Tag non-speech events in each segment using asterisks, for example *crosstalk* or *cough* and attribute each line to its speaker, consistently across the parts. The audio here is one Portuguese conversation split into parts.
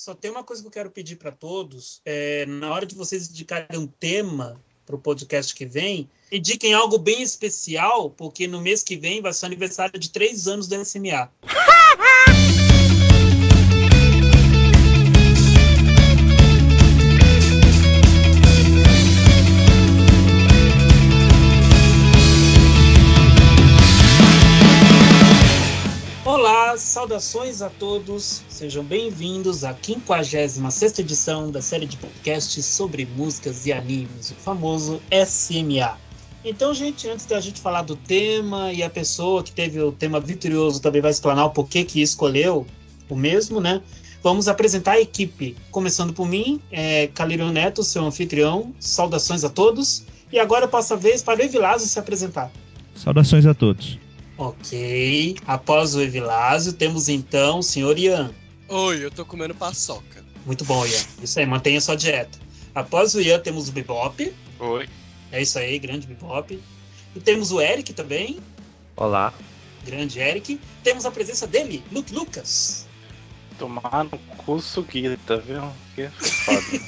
Speaker 1: Só tem uma coisa que eu quero pedir para todos. É, na hora de vocês indicarem um tema para o podcast que vem, indiquem algo bem especial, porque no mês que vem vai ser aniversário de três anos do SMA. Saudações a todos, sejam bem-vindos à 56 edição da série de podcasts sobre músicas e animes, o famoso SMA. Então, gente, antes da gente falar do tema e a pessoa que teve o tema vitorioso também vai explanar o porquê que escolheu o mesmo, né? Vamos apresentar a equipe, começando por mim, é, Neto, seu anfitrião, saudações a todos. E agora eu passo a vez para o Evilásio se apresentar.
Speaker 2: Saudações a todos.
Speaker 1: Ok. Após o Evilásio, temos então o senhor Ian.
Speaker 3: Oi, eu tô comendo paçoca.
Speaker 1: Muito bom, Ian. Isso aí, mantenha sua dieta. Após o Ian, temos o Bebop.
Speaker 4: Oi.
Speaker 1: É isso aí, grande Bebop. E temos o Eric também.
Speaker 4: Olá.
Speaker 1: Grande Eric. Temos a presença dele, Luke Lucas.
Speaker 4: Tomar no cu suguita, viu? Que foda.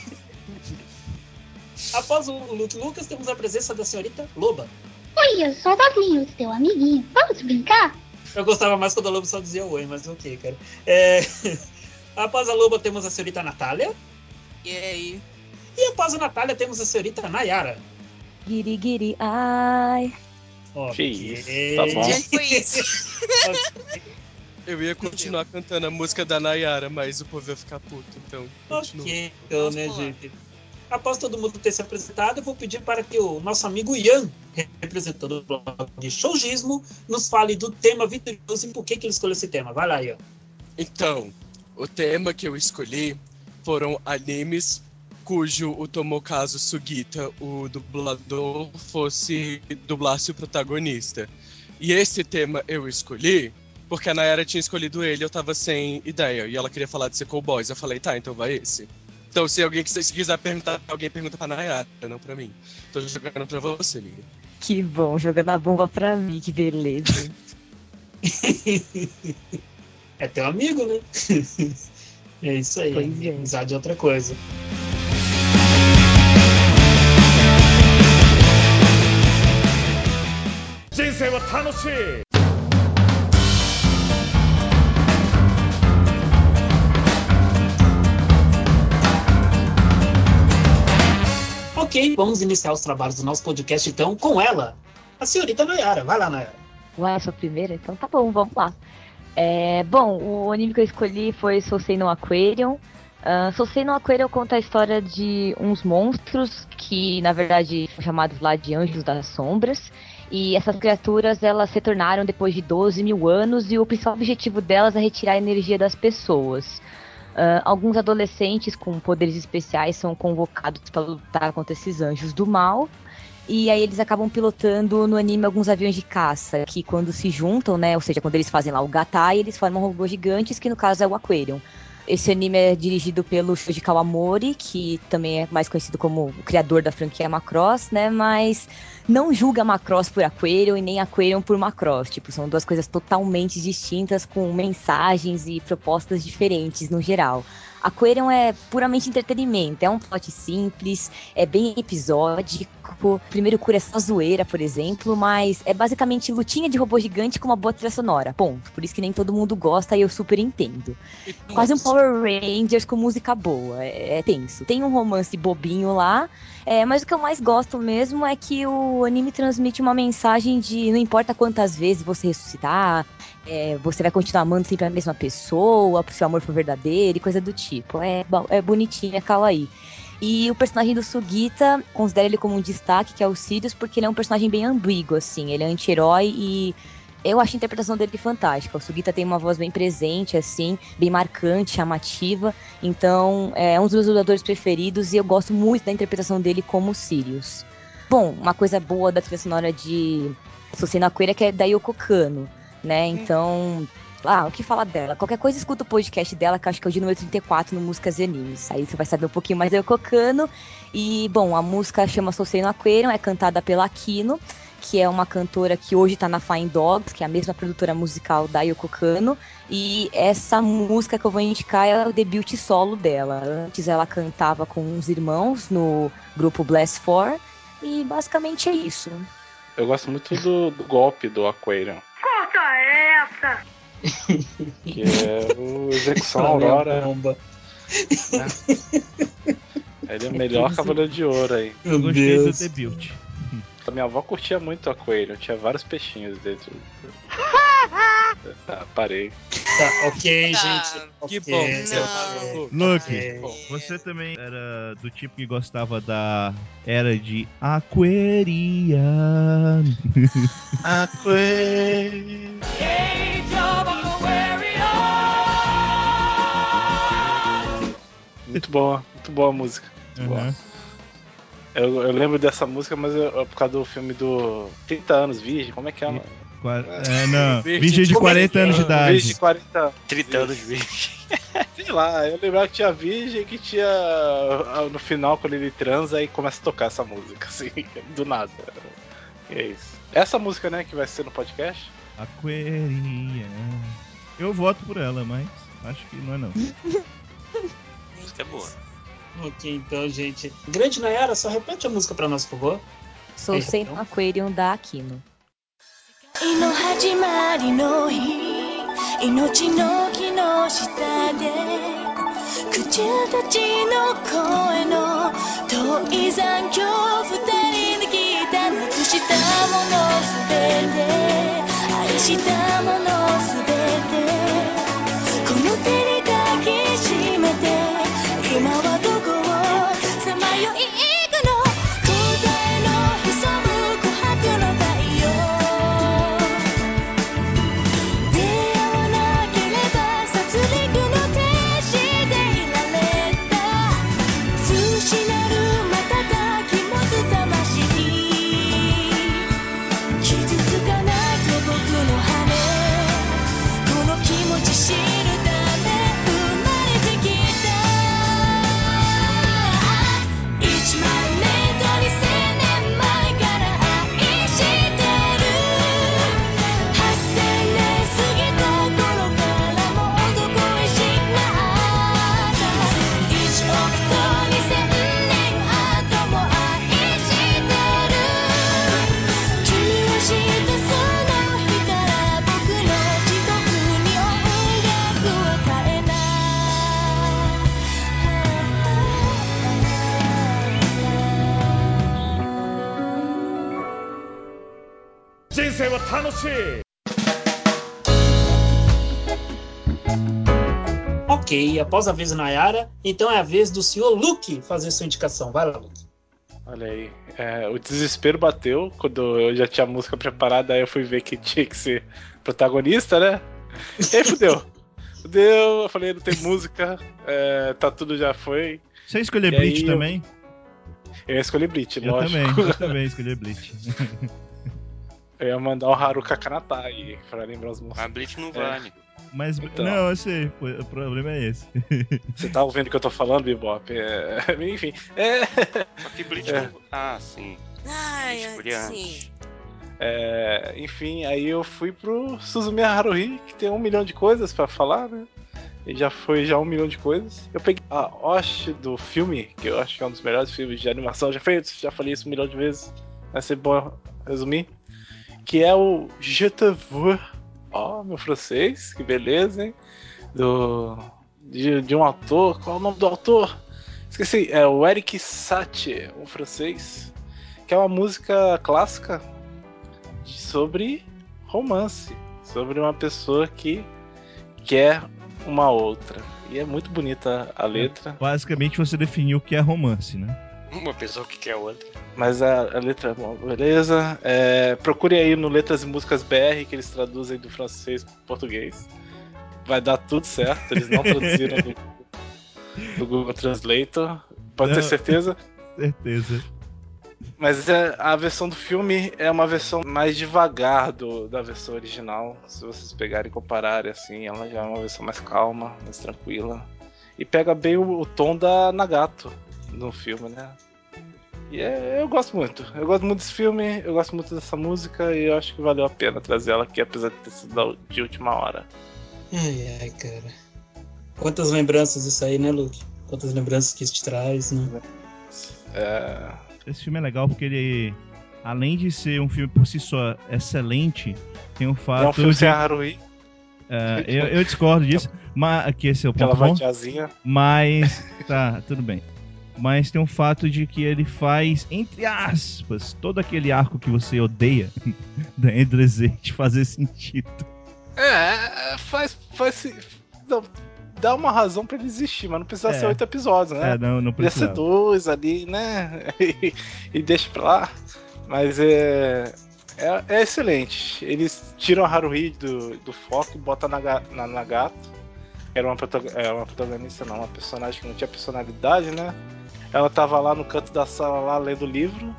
Speaker 4: *laughs*
Speaker 1: Após o Luke Lucas, temos a presença da senhorita Loba.
Speaker 5: Oi, eu sou o Doguinho, seu amiguinho. Vamos brincar?
Speaker 1: Eu gostava mais quando a Loba só dizia oi, mas ok, cara. É... *laughs* Após a Loba, temos a senhorita Natália.
Speaker 3: E aí?
Speaker 1: E após a Natália, temos a senhorita Nayara.
Speaker 6: Giri, giri, ai.
Speaker 1: Ok.
Speaker 4: Que isso, tá bom.
Speaker 3: Gente, foi isso. *laughs* Eu ia continuar cantando a música da Nayara, mas o povo ia ficar puto, então continua.
Speaker 1: Ok, então, né, gente? Após todo mundo ter se apresentado, eu vou pedir para que o nosso amigo Ian, representando o blog Showgismo, nos fale do tema vitorioso e por que, que ele escolheu esse tema. Vai lá, Ian.
Speaker 3: Então, o tema que eu escolhi foram animes cujo o Tomokazu Sugita, o dublador, fosse dublasse o protagonista. E esse tema eu escolhi porque a Nayara tinha escolhido ele, eu tava sem ideia. E ela queria falar de ser cowboys. Eu falei, tá, então vai esse. Então, se alguém quiser, se quiser perguntar, alguém pergunta pra Nayara, não pra mim. Tô jogando pra você, amiga.
Speaker 6: Que bom, jogando a bomba pra mim, que beleza.
Speaker 1: É teu amigo, né? *laughs* É isso aí.
Speaker 6: Pois é.
Speaker 1: Amizade é outra coisa. Ok, vamos iniciar os trabalhos do nosso podcast então com ela, a senhorita Nayara. Vai lá, Nayara.
Speaker 6: Ué, sou a primeira? Então tá bom, vamos lá. É, bom, o anime que eu escolhi foi Sousei no Aquarium. Uh, Sousei no Aquarium conta a história de uns monstros que, na verdade, são chamados lá de Anjos das Sombras. E essas criaturas, elas se tornaram depois de 12 mil anos e o principal objetivo delas é retirar a energia das pessoas. Ah, alguns adolescentes com poderes especiais são convocados para lutar contra esses anjos do mal. E aí eles acabam pilotando no anime alguns aviões de caça, que quando se juntam, né, ou seja, quando eles fazem lá o Gatai, eles formam robôs gigantes, que no caso é o Aquarium. Esse anime é dirigido pelo Shuji Kawamori, que também é mais conhecido como o criador da franquia Macross, né, mas não julga Macross por Aquarium e nem Aquarium por Macross. Tipo, são duas coisas totalmente distintas, com mensagens e propostas diferentes no geral. Aquarium é puramente entretenimento, é um plot simples, é bem episódico. Primeiro cura é só zoeira, por exemplo, mas é basicamente lutinha de robô gigante com uma boa trilha sonora. Ponto. Por isso que nem todo mundo gosta e eu super entendo. Quase um Power Rangers com música boa. É, é tenso. Tem um romance bobinho lá. é, mas o que eu mais gosto mesmo é que o anime transmite uma mensagem de não importa quantas vezes você ressuscitar, é, você vai continuar amando sempre a mesma pessoa, se o amor for verdadeiro e coisa do tipo. É, é bonitinho, é kawaii. E o personagem do Sugita, considero ele como um destaque, que é o Sirius, porque ele é um personagem bem ambíguo, assim. Ele é anti-herói e eu acho a interpretação dele fantástica. O Sugita tem uma voz bem presente, assim, bem marcante, chamativa. Então, é um dos meus dubladores preferidos e eu gosto muito da interpretação dele como Sirius. Bom, uma coisa boa da trilha sonora de no Aquarium é que é da Yoko Kano, né? Então, ah, o que falar dela? Qualquer coisa escuta o podcast dela, que acho que é o de número 34 no Músicas e Animes. Aí você vai saber um pouquinho mais da Yoko Kano. E, bom, a música chama Sousei no Aquarium, é cantada pela Aquino. que é uma cantora que hoje tá na Fine Dogs, que é a mesma produtora musical da Yoko Kano. E essa música que eu vou indicar é o debut solo dela. Antes ela cantava com uns irmãos no grupo Blast Four. E basicamente é isso.
Speaker 4: Eu gosto muito do, do golpe do Aquarium.
Speaker 5: Corta essa!
Speaker 4: Que é o Execução
Speaker 1: é
Speaker 4: Aurora.
Speaker 1: bomba.
Speaker 4: Ele é o melhor *laughs* Cavaleiro de Ouro aí.
Speaker 1: Meu
Speaker 2: Eu gostei
Speaker 1: Deus.
Speaker 2: do debut.
Speaker 4: A minha avó curtia muito o Aquarium, tinha vários peixinhos dentro. *laughs* Ah, parei.
Speaker 1: Tá, ok,
Speaker 3: Ah,
Speaker 1: gente.
Speaker 3: que
Speaker 1: ok,
Speaker 3: bom.
Speaker 1: ok,
Speaker 3: Não.
Speaker 2: Luke,
Speaker 1: ok.
Speaker 2: você também era do tipo que gostava da era de Aquaria.
Speaker 4: Aquarium. *laughs* Muito boa, muito boa a música. Muito boa. Eu, eu lembro dessa música, mas eu, é por causa do filme do 30 anos, Virgem, como é que é? mano?
Speaker 2: Qua- É, não.
Speaker 3: Virgem
Speaker 2: Virgem de
Speaker 3: de
Speaker 2: 40 anos de
Speaker 4: Virgem de
Speaker 2: idade.
Speaker 4: 40 anos.
Speaker 7: 30 anos de virgem.
Speaker 4: Sei lá, eu lembrava que tinha Virgem que tinha. ah, No final, quando ele transa, aí começa a tocar essa música, *laughs* assim, do nada. E é isso. Essa música, né, que vai ser no podcast?
Speaker 2: Aquaria. Eu voto por ela, mas acho que não é não.
Speaker 7: A música é boa.
Speaker 1: Ok, então, gente. Grande Nayara, só repete a música pra nós, por favor.
Speaker 6: Sou
Speaker 1: É,
Speaker 6: sem
Speaker 1: então.
Speaker 6: Aquarium da Aquino.
Speaker 8: の始まりの日命の木の下で口たちの声の遠い残響二人で聞いたなくしたものすべて愛したものすべてこの手に抱きしめて今は 楽
Speaker 9: しい
Speaker 1: Ok, após a vez da Nayara, então é a vez do senhor Luke fazer sua indicação. Vai lá, Luke.
Speaker 4: Olha aí. É, o desespero bateu quando eu já tinha a música preparada, aí eu fui ver que tinha que ser protagonista, né? E aí fudeu. Fudeu, eu falei, não tem música, é, tá tudo já foi.
Speaker 2: Você escolheu
Speaker 4: E
Speaker 2: Bleach
Speaker 4: aí eu-
Speaker 2: também?
Speaker 4: Eu ia escolher Bleach,
Speaker 2: Eu
Speaker 4: lógico.
Speaker 2: também, eu também *laughs* escolhi Bleach.
Speaker 4: Eu ia mandar o Haruka Kanata aí, pra lembrar os músicos.
Speaker 7: Mas Bleach não vale.
Speaker 2: Mas,
Speaker 4: Então.
Speaker 2: não, eu sei, o problema é esse. *laughs*
Speaker 4: Você tá ouvindo o que eu tô falando, Bebop? É, *laughs* enfim, é,
Speaker 7: Só que Bleach
Speaker 4: É.
Speaker 7: não. Ah, sim.
Speaker 8: Ai,
Speaker 7: Escolhi antes.
Speaker 4: é, enfim, aí eu fui pro Suzumiya Haruhi, que tem um milhão de coisas pra falar, né? E já foi já um milhão de coisas. Eu peguei a hoste do filme, que eu acho que é um dos melhores filmes de animação já feitos, já falei isso um milhão de vezes, vai ser bom resumir. Que é o Je te. Ó, meu francês, que beleza, hein? Do, de, de um autor, qual é o nome do autor? Esqueci, é o Eric Satie, um francês, que é uma música clássica sobre romance, sobre uma pessoa que quer uma outra. E é muito bonita a letra,
Speaker 2: Basicamente você definiu o que é romance, né? *laughs*
Speaker 7: Uma pessoa que quer outra.
Speaker 4: mas a, a letra é bom, beleza. É, procure aí no Letras e Músicas BR, que eles traduzem do francês pro português. Vai dar tudo certo, eles não traduziram do, *laughs* do Google Translator, pode ter
Speaker 2: Não.
Speaker 4: certeza.
Speaker 2: Certeza.
Speaker 4: Mas é, a versão do filme é uma versão mais devagar do, da versão original. Se vocês pegarem e compararem assim, ela já é uma versão mais calma, mais tranquila. E pega bem o, o tom da Nagato no filme, né? E é- eu gosto muito. Eu gosto muito desse filme, eu gosto muito dessa música e eu acho que valeu a pena trazer ela aqui, apesar de ter sido de última hora.
Speaker 1: Ai, ai, cara. Quantas lembranças isso aí, né, Luke? Quantas lembranças que isso te traz, né?
Speaker 4: É,
Speaker 2: Esse filme é legal porque ele, além de ser um filme por si só excelente, tem o fato
Speaker 4: é um filme
Speaker 2: de.
Speaker 4: sem a Haruhi,
Speaker 2: É, eu, eu discordo disso, mas que esse é o
Speaker 4: aquela
Speaker 2: ponto bom.
Speaker 4: vadiazinha.
Speaker 2: Mas tá, tudo bem. Mas tem um fato de que ele faz, entre aspas, todo aquele arco que você odeia *laughs* da Endrezete fazer sentido.
Speaker 4: É, faz. faz se- não, dá uma razão pra ele existir, mas não precisa
Speaker 2: É.
Speaker 4: ser oito episódios, né?
Speaker 2: É, não, não
Speaker 4: Podia ser
Speaker 2: precisa.
Speaker 4: dois ali, né? *laughs* E, e deixa pra lá. Mas é, é. é excelente. Eles tiram a Haruhi do, do foco e botam na, na Nagato. que Era uma, protago- é, uma protagonista, não, uma personagem que não tinha personalidade, né? Ela tava lá no canto da sala, lá lendo o livro.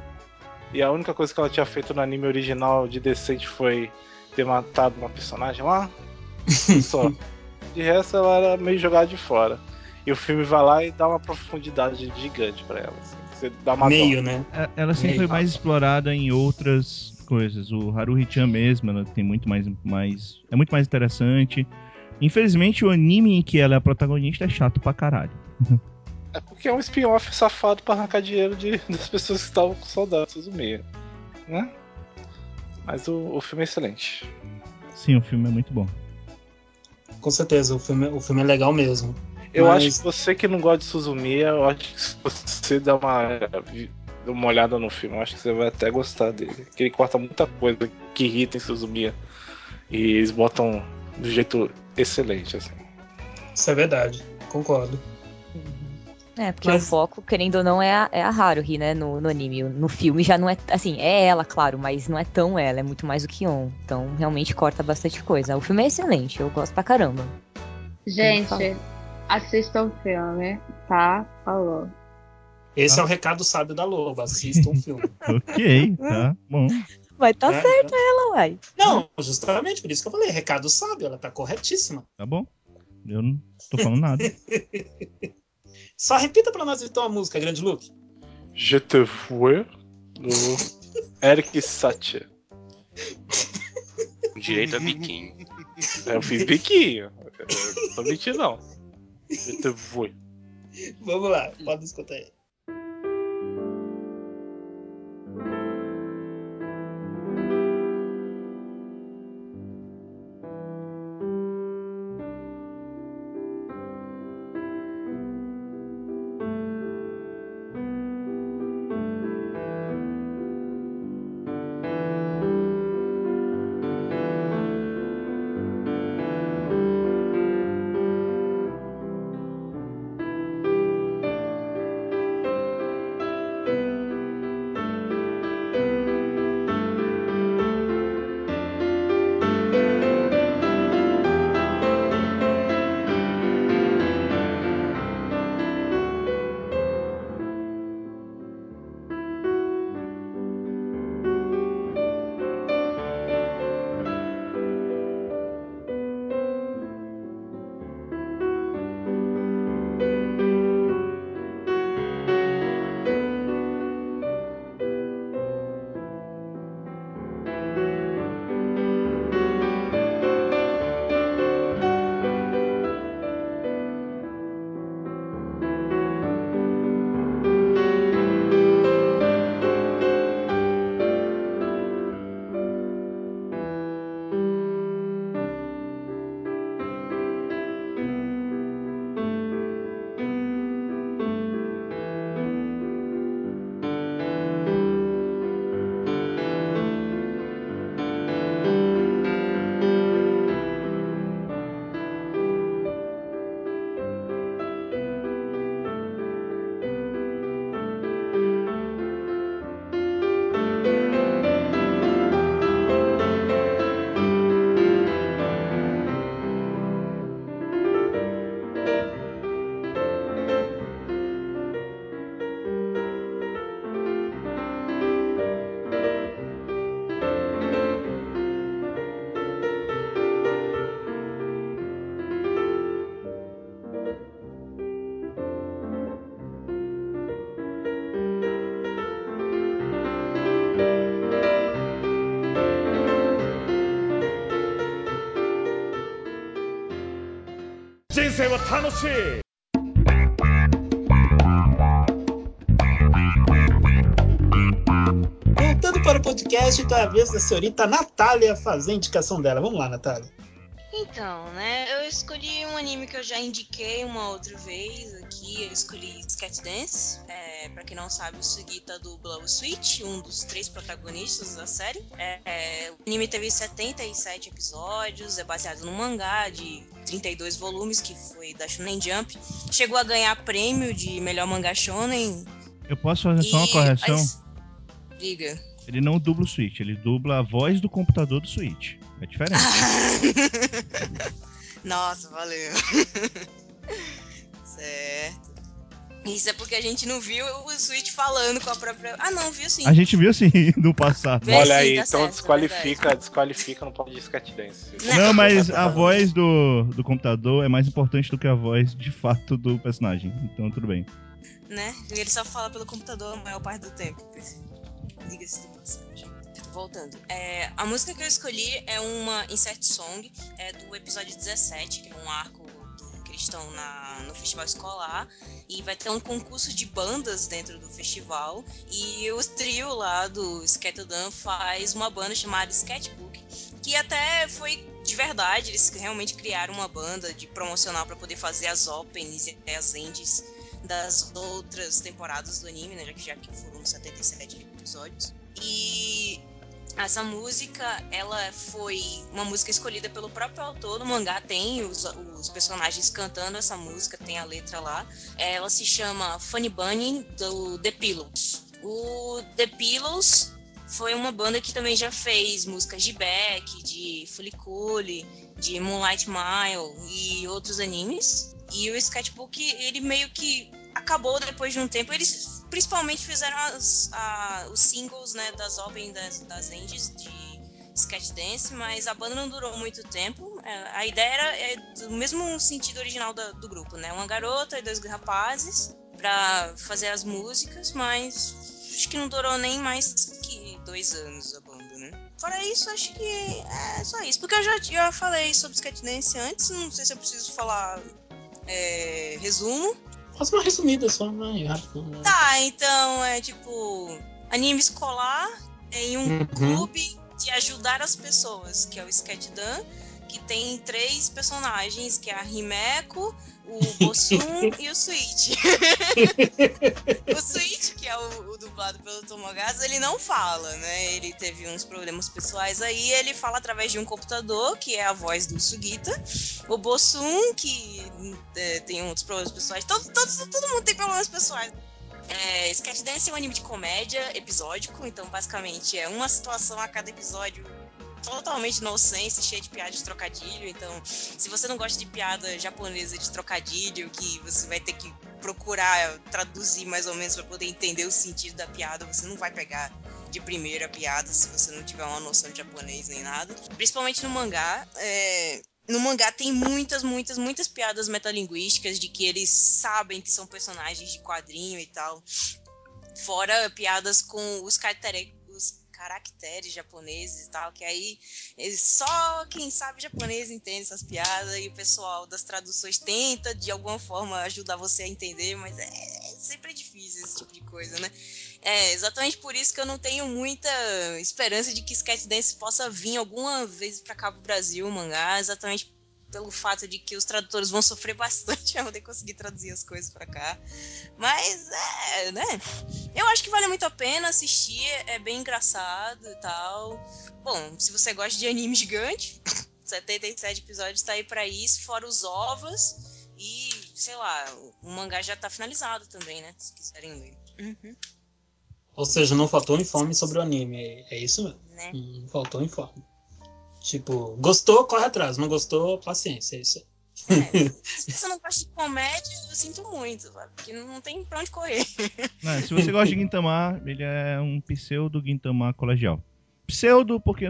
Speaker 4: E a única coisa que ela tinha feito no anime original de decente foi ter matado uma personagem lá. *laughs* Só. De resto, ela era meio jogada de fora. E o filme vai lá e dá uma profundidade gigante pra ela. assim. Você dá uma
Speaker 1: Meio,
Speaker 4: dó.
Speaker 1: né?
Speaker 2: É, Ela sempre
Speaker 1: Meio.
Speaker 2: foi mais explorada em outras coisas. O Haruhi-chan mesmo, ela tem muito mais, mais. É muito mais interessante. Infelizmente, o anime em que ela é a protagonista é chato pra caralho. *laughs*
Speaker 4: É porque é um spin-off safado pra arrancar dinheiro de, *laughs* das pessoas que estavam com saudade do Suzumiya. Né? Mas o, o filme é excelente.
Speaker 2: Sim, o filme é muito bom.
Speaker 1: Com certeza, o filme, o filme é legal mesmo.
Speaker 4: Eu
Speaker 1: Mas-
Speaker 4: acho que você que não gosta de Suzumiya, eu acho que se você dá uma, uma olhada no filme, eu acho que você vai até gostar dele. Porque ele corta muita coisa que irrita em Suzumiya. E eles botam do jeito excelente, assim.
Speaker 1: Isso é verdade, concordo.
Speaker 6: É, porque
Speaker 1: Mas-
Speaker 6: o foco, querendo ou não, é a, é a Haruhi, né, no, no anime. No filme já não é, assim, é ela, claro, mas não é tão ela, é muito mais do que on. Então, realmente corta bastante coisa. O filme é excelente, eu gosto pra caramba.
Speaker 10: Gente, assistam o filme, tá? Falou.
Speaker 1: Esse
Speaker 2: Ah.
Speaker 1: é o recado sábio da Loba, assistam o filme. *laughs*
Speaker 2: Ok, tá bom.
Speaker 6: Vai tá
Speaker 1: É,
Speaker 6: certo ela, uai.
Speaker 1: Não, justamente por isso que eu falei, recado sábio, ela tá corretíssima.
Speaker 2: Tá bom. Eu não tô falando nada. *laughs*
Speaker 1: Só repita pra nós então a música, Grande Luke.
Speaker 4: Je te vois do Eric Satie. *laughs*
Speaker 7: Direito a biquinho.
Speaker 4: Eu fiz biquinho. Eu não tô mentindo, não. Je te vois.
Speaker 1: Vamos lá, pode escutar aí.
Speaker 9: 生は楽しい
Speaker 1: Voltando para o podcast, então é a vez da senhorita Natália fazer a indicação dela. Vamos lá, Natália.
Speaker 11: Então, né, eu escolhi um anime que eu já indiquei uma outra vez aqui, eu escolhi Sketch Dance. Quem não sabe, o Sugita dubla o Switch, um dos três protagonistas da série. É, é, o anime teve 77 episódios, é baseado num mangá de 32 volumes, que foi da Shonen Jump. Chegou a ganhar prêmio de melhor mangá shonen.
Speaker 2: Eu posso fazer só uma correção?
Speaker 11: as- Diga.
Speaker 2: Ele não dubla o Switch, ele dubla a voz do computador do Switch. É diferente. *laughs*
Speaker 11: Nossa, valeu. *laughs* certo. Isso é porque a gente não viu o Switch falando com a própria. Ah, não, viu sim.
Speaker 2: A gente viu assim *laughs* no passado.
Speaker 11: Vê
Speaker 4: Olha
Speaker 11: sim,
Speaker 4: aí,
Speaker 11: tá
Speaker 4: então
Speaker 11: certo, é
Speaker 4: desqualifica, desqualifica, não pode de Sketch Dance.
Speaker 2: Não, mas a voz do, do computador é mais importante do que a voz de fato do personagem. Então tudo bem.
Speaker 11: Né? Ele só fala pelo computador a maior parte do tempo. Diga-se de passagem. Voltando. É, a música que eu escolhi é uma Insert Song, é do episódio 17, que é um arco estão na, no festival escolar. E vai ter um concurso de bandas dentro do festival. E o trio lá do Sketodan faz uma banda chamada Sketchbook, que até foi de verdade, eles realmente criaram uma banda de promocional para poder fazer as openings e as ends das outras temporadas do anime, né, já que já que foram 77 episódios. E essa música, ela foi uma música escolhida pelo próprio autor do mangá, tem os, os personagens cantando essa música, tem a letra lá. Ela se chama Funny Bunny do The Pillows. O The Pillows foi uma banda que também já fez músicas de Beck, de Fuliculi, de Moonlight Mile e outros animes. E o Sketchbook, ele meio que acabou depois de um tempo. Eles principalmente fizeram as- a- os singles né, das open das, das indies de Sketch Dance, mas a banda não durou muito tempo. É, A ideia era é, do mesmo sentido original da- do grupo, né? Uma garota e dois rapazes para fazer as músicas, mas acho que não durou nem mais que dois anos a banda, né? Fora isso, acho que é só isso. Porque eu já, já falei sobre Sketch Dance antes, não sei se eu preciso falar é, resumo.
Speaker 1: Faz uma resumida só, né? rápido, né?
Speaker 11: Tá, então é tipo anime escolar em um
Speaker 1: Uhum.
Speaker 11: clube de ajudar as pessoas, que é o Sketchdan, que tem três personagens, que é a Himeko, o Bossum *laughs* e o Switch. *laughs* o Switch, que é o, o dublado pelo Tomogazo, ele não fala, né? Ele teve uns problemas pessoais aí, ele fala através de um computador, que é a voz do Sugita. O Bossum, que é, tem outros problemas pessoais. Todo, todo, todo mundo tem problemas pessoais. É, Sketch Dance é um anime de comédia episódico, então basicamente é uma situação a cada episódio totalmente nonsense, cheia de piada de trocadilho. Então, se você não gosta de piada japonesa de trocadilho, que você vai ter que procurar traduzir mais ou menos para poder entender o sentido da piada, você não vai pegar de primeira piada se você não tiver uma noção de japonês nem nada. Principalmente no mangá. é, no mangá tem muitas, muitas, muitas piadas metalinguísticas de que eles sabem que são personagens de quadrinho e tal. Fora piadas com os, caractere- os caracteres japoneses e tal, que aí só quem sabe japonês entende essas piadas e o pessoal das traduções tenta de alguma forma ajudar você a entender, mas é, é sempre difícil esse tipo de coisa, né? É exatamente por isso que eu não tenho muita esperança de que Sketch Dance possa vir alguma vez pra cá pro Brasil, mangá, exatamente pelo fato de que os tradutores vão sofrer *laughs* bastante pra poder conseguir traduzir as coisas pra cá. Mas é, né? Eu acho que vale muito a pena assistir, é bem engraçado e tal. Bom, se você gosta de anime gigante, *laughs* 77 episódios tá aí pra isso, fora os ovos. E, sei lá, o mangá já tá finalizado também, né? Se quiserem ler. Uhum.
Speaker 1: Ou seja, não faltou informe sobre o anime. É, é isso mesmo.
Speaker 11: Né?
Speaker 1: Não faltou informe. Tipo, gostou, corre atrás. Não gostou, paciência. É isso aí. *laughs*
Speaker 11: Se você não gosta de comédia, eu sinto muito, sabe? Porque não tem pra onde correr.
Speaker 2: Não, se você gosta de Gintama, ele é um pseudo Gintama colegial. Pseudo porque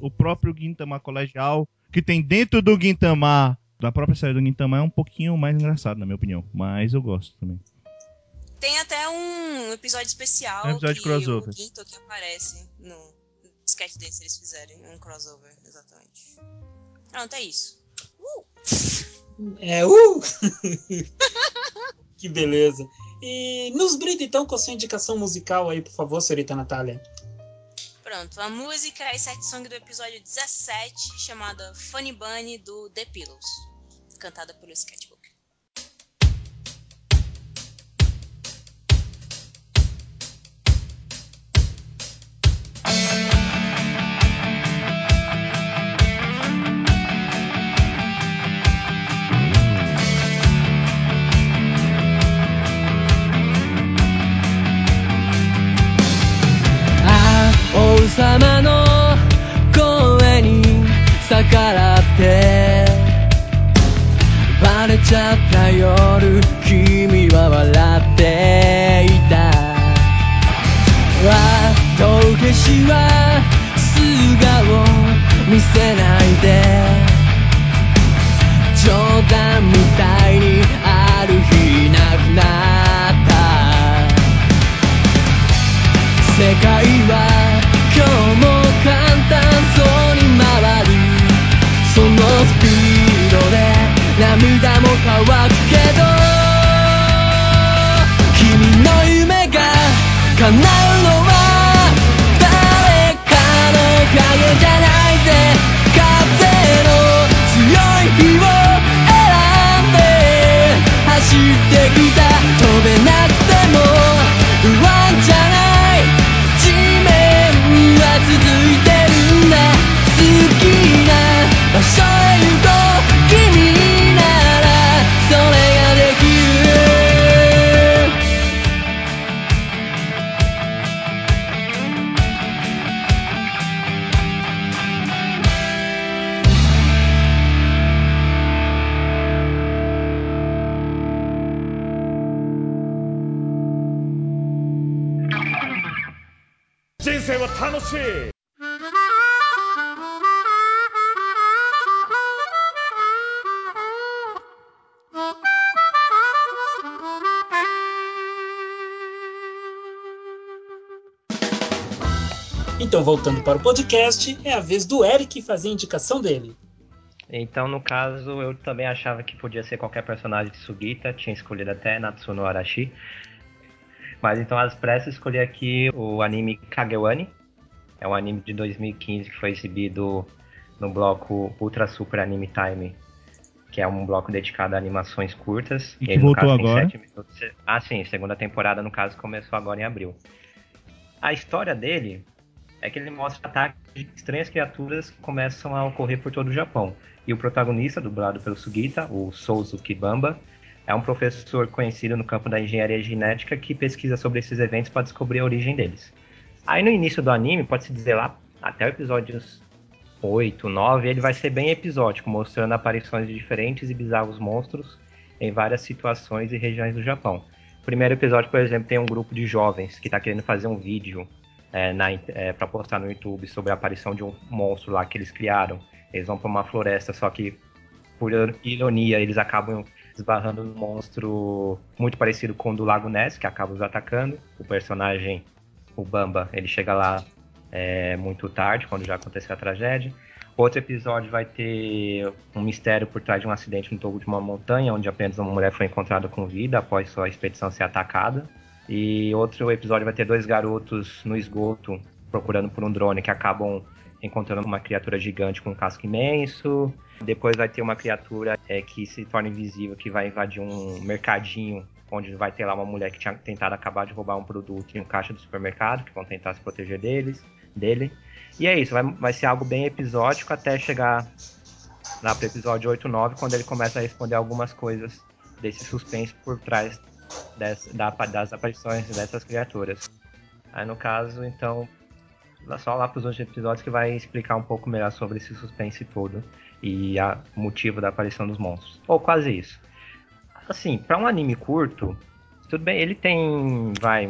Speaker 2: o próprio Gintama colegial que tem dentro do Gintama, da própria série do Gintama, é um pouquinho mais engraçado, na minha opinião. Mas eu gosto também.
Speaker 11: Tem até um episódio especial
Speaker 2: Um episódio
Speaker 11: que
Speaker 2: crossover.
Speaker 11: o Ginto que aparece no sketch desse eles fizerem, um crossover, exatamente. Pronto, é isso. Uh!
Speaker 1: É, uh! *laughs* que beleza. E nos brinda então com a sua indicação musical aí, por favor, senhorita Natália.
Speaker 11: Pronto, a música é set song do episódio 17, chamada Funny Bunny do The Pillows, cantada pelo Sketchbook.
Speaker 8: った夜君は笑っていた。あ道化師は素顔見せないで。
Speaker 1: Podcast, é a vez do Eric fazer a indicação dele.
Speaker 12: Então, no caso, eu também achava que podia ser qualquer personagem de Sugita, tinha escolhido até Natsuno Arashi. Mas então, às pressas, escolhi aqui o anime Kagewani. É um anime de 2015 que foi exibido no bloco Ultra Super Anime Time, que é um bloco dedicado a animações curtas.
Speaker 2: E que
Speaker 12: ele,
Speaker 2: voltou
Speaker 12: caso, tem
Speaker 2: agora.
Speaker 12: sete minutos. Ah, sim, segunda temporada, no caso, começou agora em abril. A história dele é que ele mostra ataques de estranhas criaturas que começam a ocorrer por todo o Japão. E o protagonista, dublado pelo Sugita, o Souzuki Bamba, é um professor conhecido no campo da engenharia genética que pesquisa sobre esses eventos para descobrir a origem deles. Aí no início do anime, pode-se dizer lá, até o episódio 8, 9, ele vai ser bem episódico, mostrando aparições de diferentes e bizarros monstros em várias situações e regiões do Japão. O primeiro episódio, por exemplo, tem um grupo de jovens que está querendo fazer um vídeo é, para postar no YouTube sobre a aparição de um monstro lá que eles criaram. Eles vão para uma floresta, só que por ironia eles acabam esbarrando num monstro muito parecido com o do Lago Ness, que acaba os atacando. O personagem, o Bamba, ele chega lá é, muito tarde, quando já aconteceu a tragédia. Outro episódio vai ter um mistério por trás de um acidente no topo de uma montanha, onde apenas uma mulher foi encontrada com vida após sua expedição ser atacada. E outro episódio vai ter dois garotos no esgoto procurando por um drone que acabam encontrando uma criatura gigante com um casco imenso. Depois vai ter uma criatura é, que se torna invisível, que vai invadir um mercadinho, onde vai ter lá uma mulher que tinha tentado acabar de roubar um produto em um caixa do supermercado, que vão tentar se proteger deles, dele. E é isso, vai, vai ser algo bem episódico até chegar lá pro episódio 8 9, quando ele começa a responder algumas coisas desse suspense por trás des, da, das aparições dessas criaturas. Aí no caso, então, só lá pros outros episódios que vai explicar um pouco melhor sobre esse suspense todo e o motivo da aparição dos monstros. Ou quase isso. Assim, para um anime curto, tudo bem, ele tem, vai,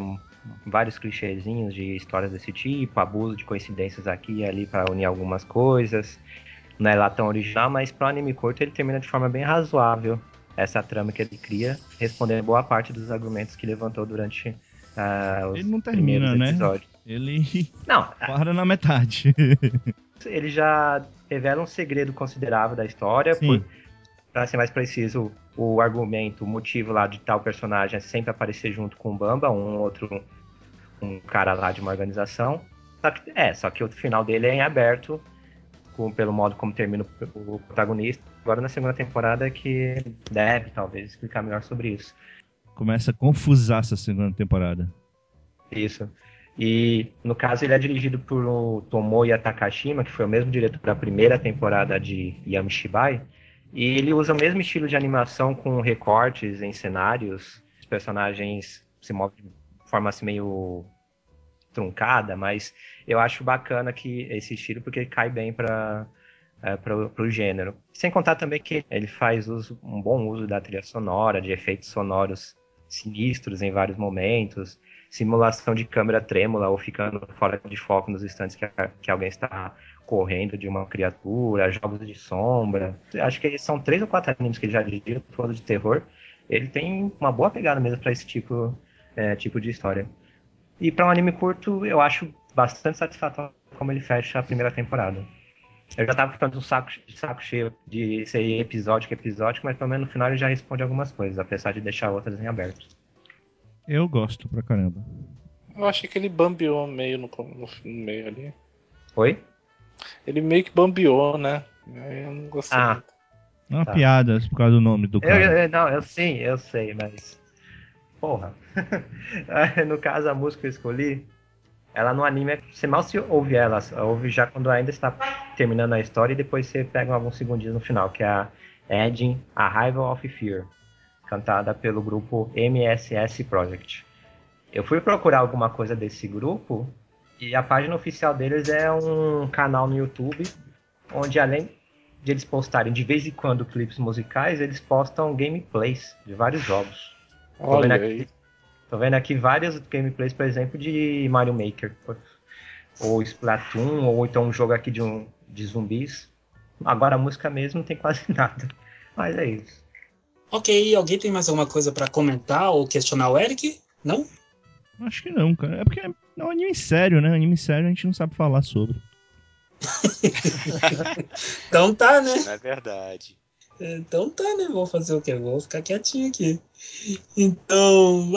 Speaker 12: vários clichêzinhos de histórias desse tipo, abuso de coincidências aqui e ali para unir algumas coisas. Não é lá tão original, mas para um anime curto ele termina de forma bem razoável essa trama que ele cria, respondendo boa parte dos argumentos que levantou durante uh, os
Speaker 2: Ele não termina, né?
Speaker 12: episódios.
Speaker 2: Ele
Speaker 12: não, *laughs*
Speaker 2: para na metade. *laughs*
Speaker 12: ele já revela um segredo considerável da história, por, Pra ser mais preciso, o argumento, o motivo lá de tal personagem é sempre aparecer junto com o Bamba, um outro um cara lá de uma organização. Só que, é, só que o final dele é em aberto, com- pelo modo como termina o, o protagonista. Agora na segunda temporada é que deve, talvez, explicar melhor sobre isso.
Speaker 2: Começa a confusar essa segunda temporada.
Speaker 12: Isso. E no caso ele é dirigido por Tomoya Takashima, que foi o mesmo diretor da primeira temporada de Yamishibai. E ele usa o mesmo estilo de animação com recortes em cenários. Os personagens se movem de forma assim meio truncada, mas eu acho bacana que esse estilo porque cai bem para o gênero. Sem contar também que ele faz uso, um bom uso da trilha sonora, de efeitos sonoros sinistros em vários momentos, simulação de câmera trêmula ou ficando fora de foco nos instantes que, a- que alguém está correndo de uma criatura, jogos de sombra. Acho que são três ou quatro animes que ele já dirigiu, todos de terror. Ele tem uma boa pegada mesmo para esse tipo, é, tipo de história. E para um anime curto, eu acho bastante satisfatório como ele fecha a primeira temporada. Eu já tava ficando um saco, de saco cheio de ser episódico episódico, mas pelo menos no final ele já responde algumas coisas, apesar de deixar outras em aberto.
Speaker 2: Eu gosto pra caramba.
Speaker 4: Eu achei que ele bambeou meio no, no, no meio ali.
Speaker 12: Oi?
Speaker 4: Ele meio que bambeou, né? Aí Eu não gostei.
Speaker 12: Ah,
Speaker 4: muito.
Speaker 2: É uma
Speaker 12: Tá.
Speaker 2: piada por causa do nome do
Speaker 12: Eu,
Speaker 2: cara.
Speaker 12: eu- não, eu sim, eu sei, mas. Porra. *laughs* no caso, a música que eu escolhi, ela no anime, você mal se ouve ela, ouve já quando ainda está terminando a história e depois você pega alguns segundinhos no final, que é a Edging Arrival of Fear, cantada pelo grupo MSS Project. Eu fui procurar alguma coisa desse grupo e a página oficial deles é um canal no YouTube onde além de eles postarem de vez em quando clipes musicais, eles postam gameplays de vários jogos. Tô vendo
Speaker 4: Olha
Speaker 12: aqui,
Speaker 4: aí.
Speaker 12: tô vendo aqui vários gameplays, por exemplo, de Mario Maker. Ou Splatoon, ou então um jogo aqui de, um, de zumbis. Agora a música mesmo não tem quase *laughs* nada. Mas é isso.
Speaker 1: Ok, alguém tem mais alguma coisa pra comentar ou questionar o Eric? Não?
Speaker 2: Acho que não, cara. É porque é um anime sério, né? Anime sério a gente não sabe falar sobre. *laughs*
Speaker 1: Então tá, né?
Speaker 7: Isso não é verdade.
Speaker 1: Então tá, né? Vou fazer o quê? Vou ficar quietinho aqui. Então,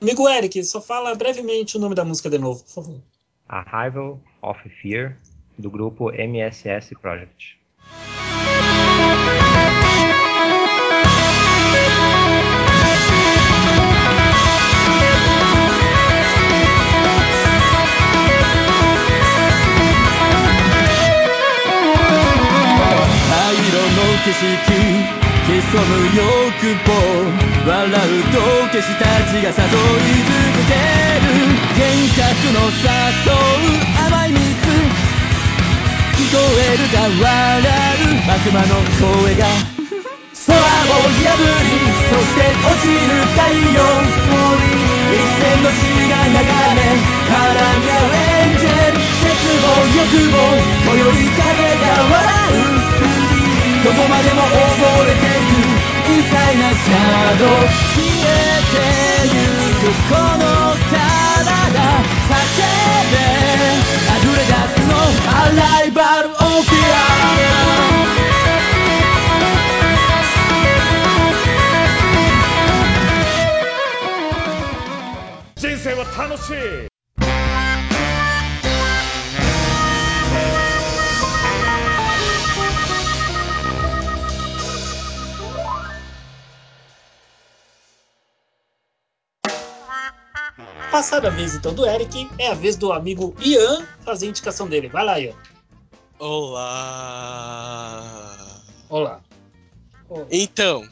Speaker 1: amigo Eric, só fala brevemente o nome da música de novo, por favor.
Speaker 12: Arrival of Fear, do grupo MSS Project.
Speaker 13: 景色潜む欲望笑う。道化師たちが誘い続ける幻覚の誘う甘い蜜聞こえるか笑う悪魔の声が空を破りそして落ちる太陽。一線の血が流れ絡み合うエンジェル絶望欲望今宵風が笑うどこまでも溺れてくインサイなシャドウ消えてゆくこの体叫べ溢れ出すのアライバルオフィア
Speaker 9: 人生は楽しい「
Speaker 1: Passada a vez então do Eric, é a vez do amigo Ian fazer a indicação dele. Vai lá, Ian.
Speaker 3: Olá!
Speaker 1: Olá.
Speaker 3: Então,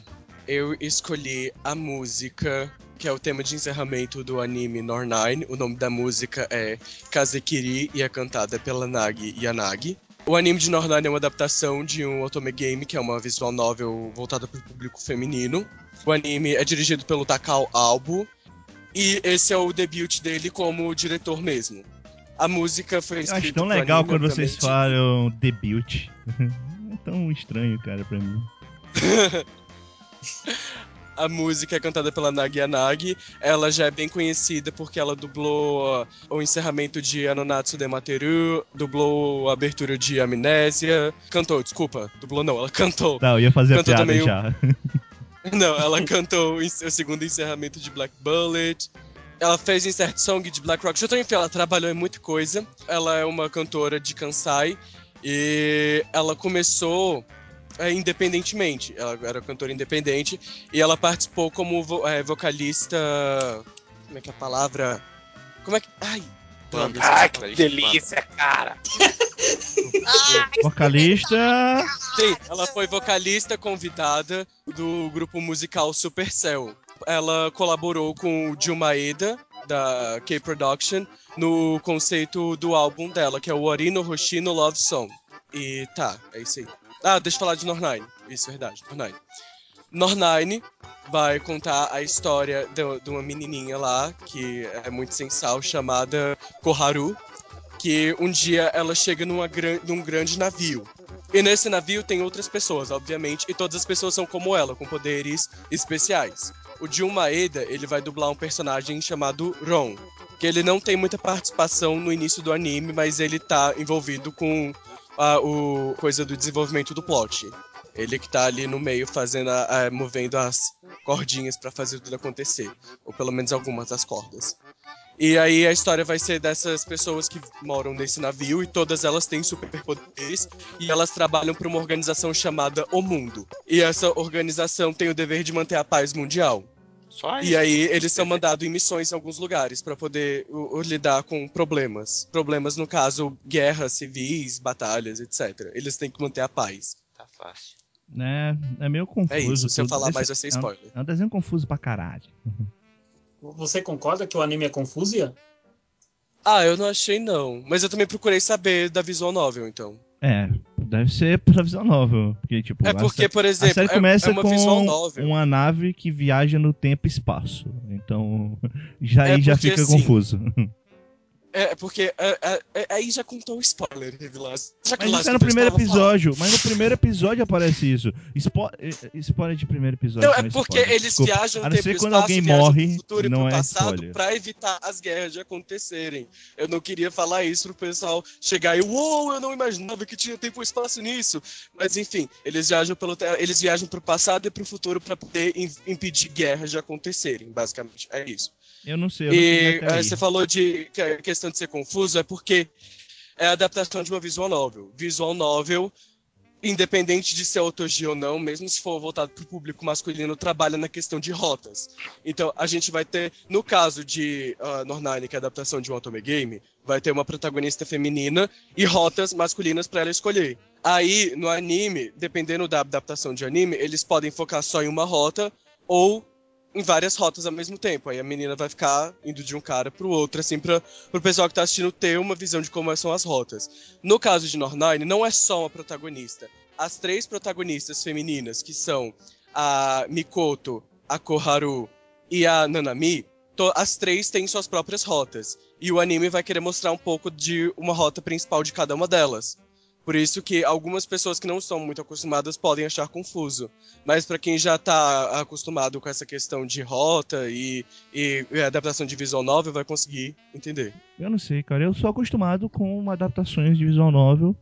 Speaker 3: eu escolhi a música que é o tema de encerramento do anime Nor Nine. O nome da música é Kazekiri e é cantada pela Nagi Yanagi. O anime de Nor Nine é uma adaptação de um otome game, que é uma visual novel voltada para o público feminino. O anime é dirigido pelo Takao Albo e esse é o debut dele como diretor mesmo. A música foi
Speaker 2: Eu acho
Speaker 3: escrita
Speaker 2: tão legal quando vocês falam debut. *laughs* é tão estranho, cara, pra mim. *laughs*
Speaker 3: A música é cantada pela Nagi Yanagi. Ela já é bem conhecida porque ela dublou o encerramento de Anonatsu de Materu, dublou a abertura de Amnésia. Cantou, desculpa, dublou não, ela cantou.
Speaker 2: Não, eu ia fazer a
Speaker 3: Cantou
Speaker 2: piada
Speaker 3: também
Speaker 2: já. *laughs*
Speaker 3: Não, ela cantou o segundo encerramento de Black Bullet. Ela fez Insert Song de Black Rock. Enfim, ela trabalhou em muita coisa. Ela é uma cantora de Kansai. E ela começou é, independentemente. Ela era cantora independente. E ela participou como vo- é, vocalista. Como é que é a palavra? Como é que. Ai!
Speaker 4: Ai,
Speaker 3: esqueci.
Speaker 4: que delícia, cara. *laughs*
Speaker 2: Vocalista.
Speaker 3: Sim, ela foi vocalista convidada do grupo musical Supercell. Ela colaborou com o Gil Maeda, da K-Production, no conceito do álbum dela, que é o Orino Hoshino Love Song. E tá, é isso aí. Ah, deixa eu falar de Nornine. Isso, verdade, Nornine. Nornine vai contar a história de, de uma menininha lá, que é muito sensal, chamada Koharu, que um dia ela chega numa num grande navio. E nesse navio tem outras pessoas, obviamente, e todas as pessoas são como ela, com poderes especiais. O Jun Maeda, ele vai dublar um personagem chamado Ron, que ele não tem muita participação no início do anime, mas ele tá envolvido com a o coisa do desenvolvimento do plot. Ele que tá ali no meio fazendo a- a- movendo as cordinhas pra fazer tudo acontecer, ou pelo menos algumas das cordas. E aí a história vai ser dessas pessoas que moram nesse navio e todas elas têm superpoderes e elas trabalham para uma organização chamada O Mundo. E essa organização tem o dever de manter a paz mundial.
Speaker 4: Só
Speaker 3: E aí eles são mandados em missões em alguns lugares para poder o- o lidar com problemas. Problemas no caso guerras civis, batalhas, etc. Eles têm que manter a paz.
Speaker 7: Tá fácil.
Speaker 2: Né? É meio confuso.
Speaker 3: É isso, se eu falar mais vai ser
Speaker 2: é um-
Speaker 3: spoiler.
Speaker 2: É um desenho confuso pra caralho.
Speaker 1: Você concorda que o anime é confuso, Ian?
Speaker 3: Ah, eu não achei não, mas eu também procurei saber da visual novel, então.
Speaker 2: É, deve ser pra visão nova. Porque, tipo,
Speaker 3: É
Speaker 2: a
Speaker 3: porque,
Speaker 2: sé-
Speaker 3: por exemplo,
Speaker 2: a série
Speaker 3: é-
Speaker 2: começa
Speaker 3: é uma visual
Speaker 2: com
Speaker 3: novel.
Speaker 2: uma nave que viaja no tempo e espaço. Então, *laughs* já
Speaker 3: É
Speaker 2: aí já fica
Speaker 3: assim,
Speaker 2: confuso. *laughs*
Speaker 3: É, porque é, é, é- aí já contou o spoiler. Já que
Speaker 2: Mas isso é no primeiro
Speaker 3: tava falando.
Speaker 2: episódio. Mas no primeiro episódio aparece isso. Spo eh, spoiler de primeiro episódio.
Speaker 3: Não, é
Speaker 2: não
Speaker 3: porque
Speaker 2: spoiler,
Speaker 3: eles
Speaker 2: desculpa.
Speaker 3: viajam no tempo e
Speaker 2: quando alguém morre,
Speaker 3: pro futuro e
Speaker 2: não
Speaker 3: pro
Speaker 2: é
Speaker 3: passado
Speaker 2: spoiler.
Speaker 3: pra evitar as guerras de acontecerem. Eu não queria falar isso pro pessoal chegar e, uou, eu não imaginava que tinha tempo e espaço nisso. Mas enfim, eles viajam pelo eles viajam pro passado e pro futuro pra poder im- impedir guerras de acontecerem, basicamente. É isso.
Speaker 2: Eu não sei. Eu não
Speaker 3: E você falou de que a questão de ser confuso é porque é a adaptação de uma visual novel. Visual novel, independente de ser autogia ou não, mesmo se for voltado para o público masculino, trabalha na questão de rotas. Então a gente vai ter, no caso de uh, Nornine, que é a adaptação de um Otome Game, vai ter uma protagonista feminina e rotas masculinas para ela escolher. Aí, no anime, dependendo da adaptação de anime, eles podem focar só em uma rota ou em várias rotas ao mesmo tempo. Aí a menina vai ficar indo de um cara pro outro, assim, pra, pro pessoal que tá assistindo ter uma visão de como são as rotas. No caso de Nornine, não é só uma protagonista. As três protagonistas femininas, que são a Mikoto, a Koharu e a Nanami, as três têm suas próprias rotas. E o anime vai querer mostrar um pouco de uma rota principal de cada uma delas. Por isso que algumas pessoas que não são muito acostumadas podem achar confuso. Mas para quem já tá acostumado com essa questão de rota e, e, e adaptação de visual novel, vai conseguir entender.
Speaker 2: Eu não sei, cara. Eu sou acostumado com adaptações de visual novel.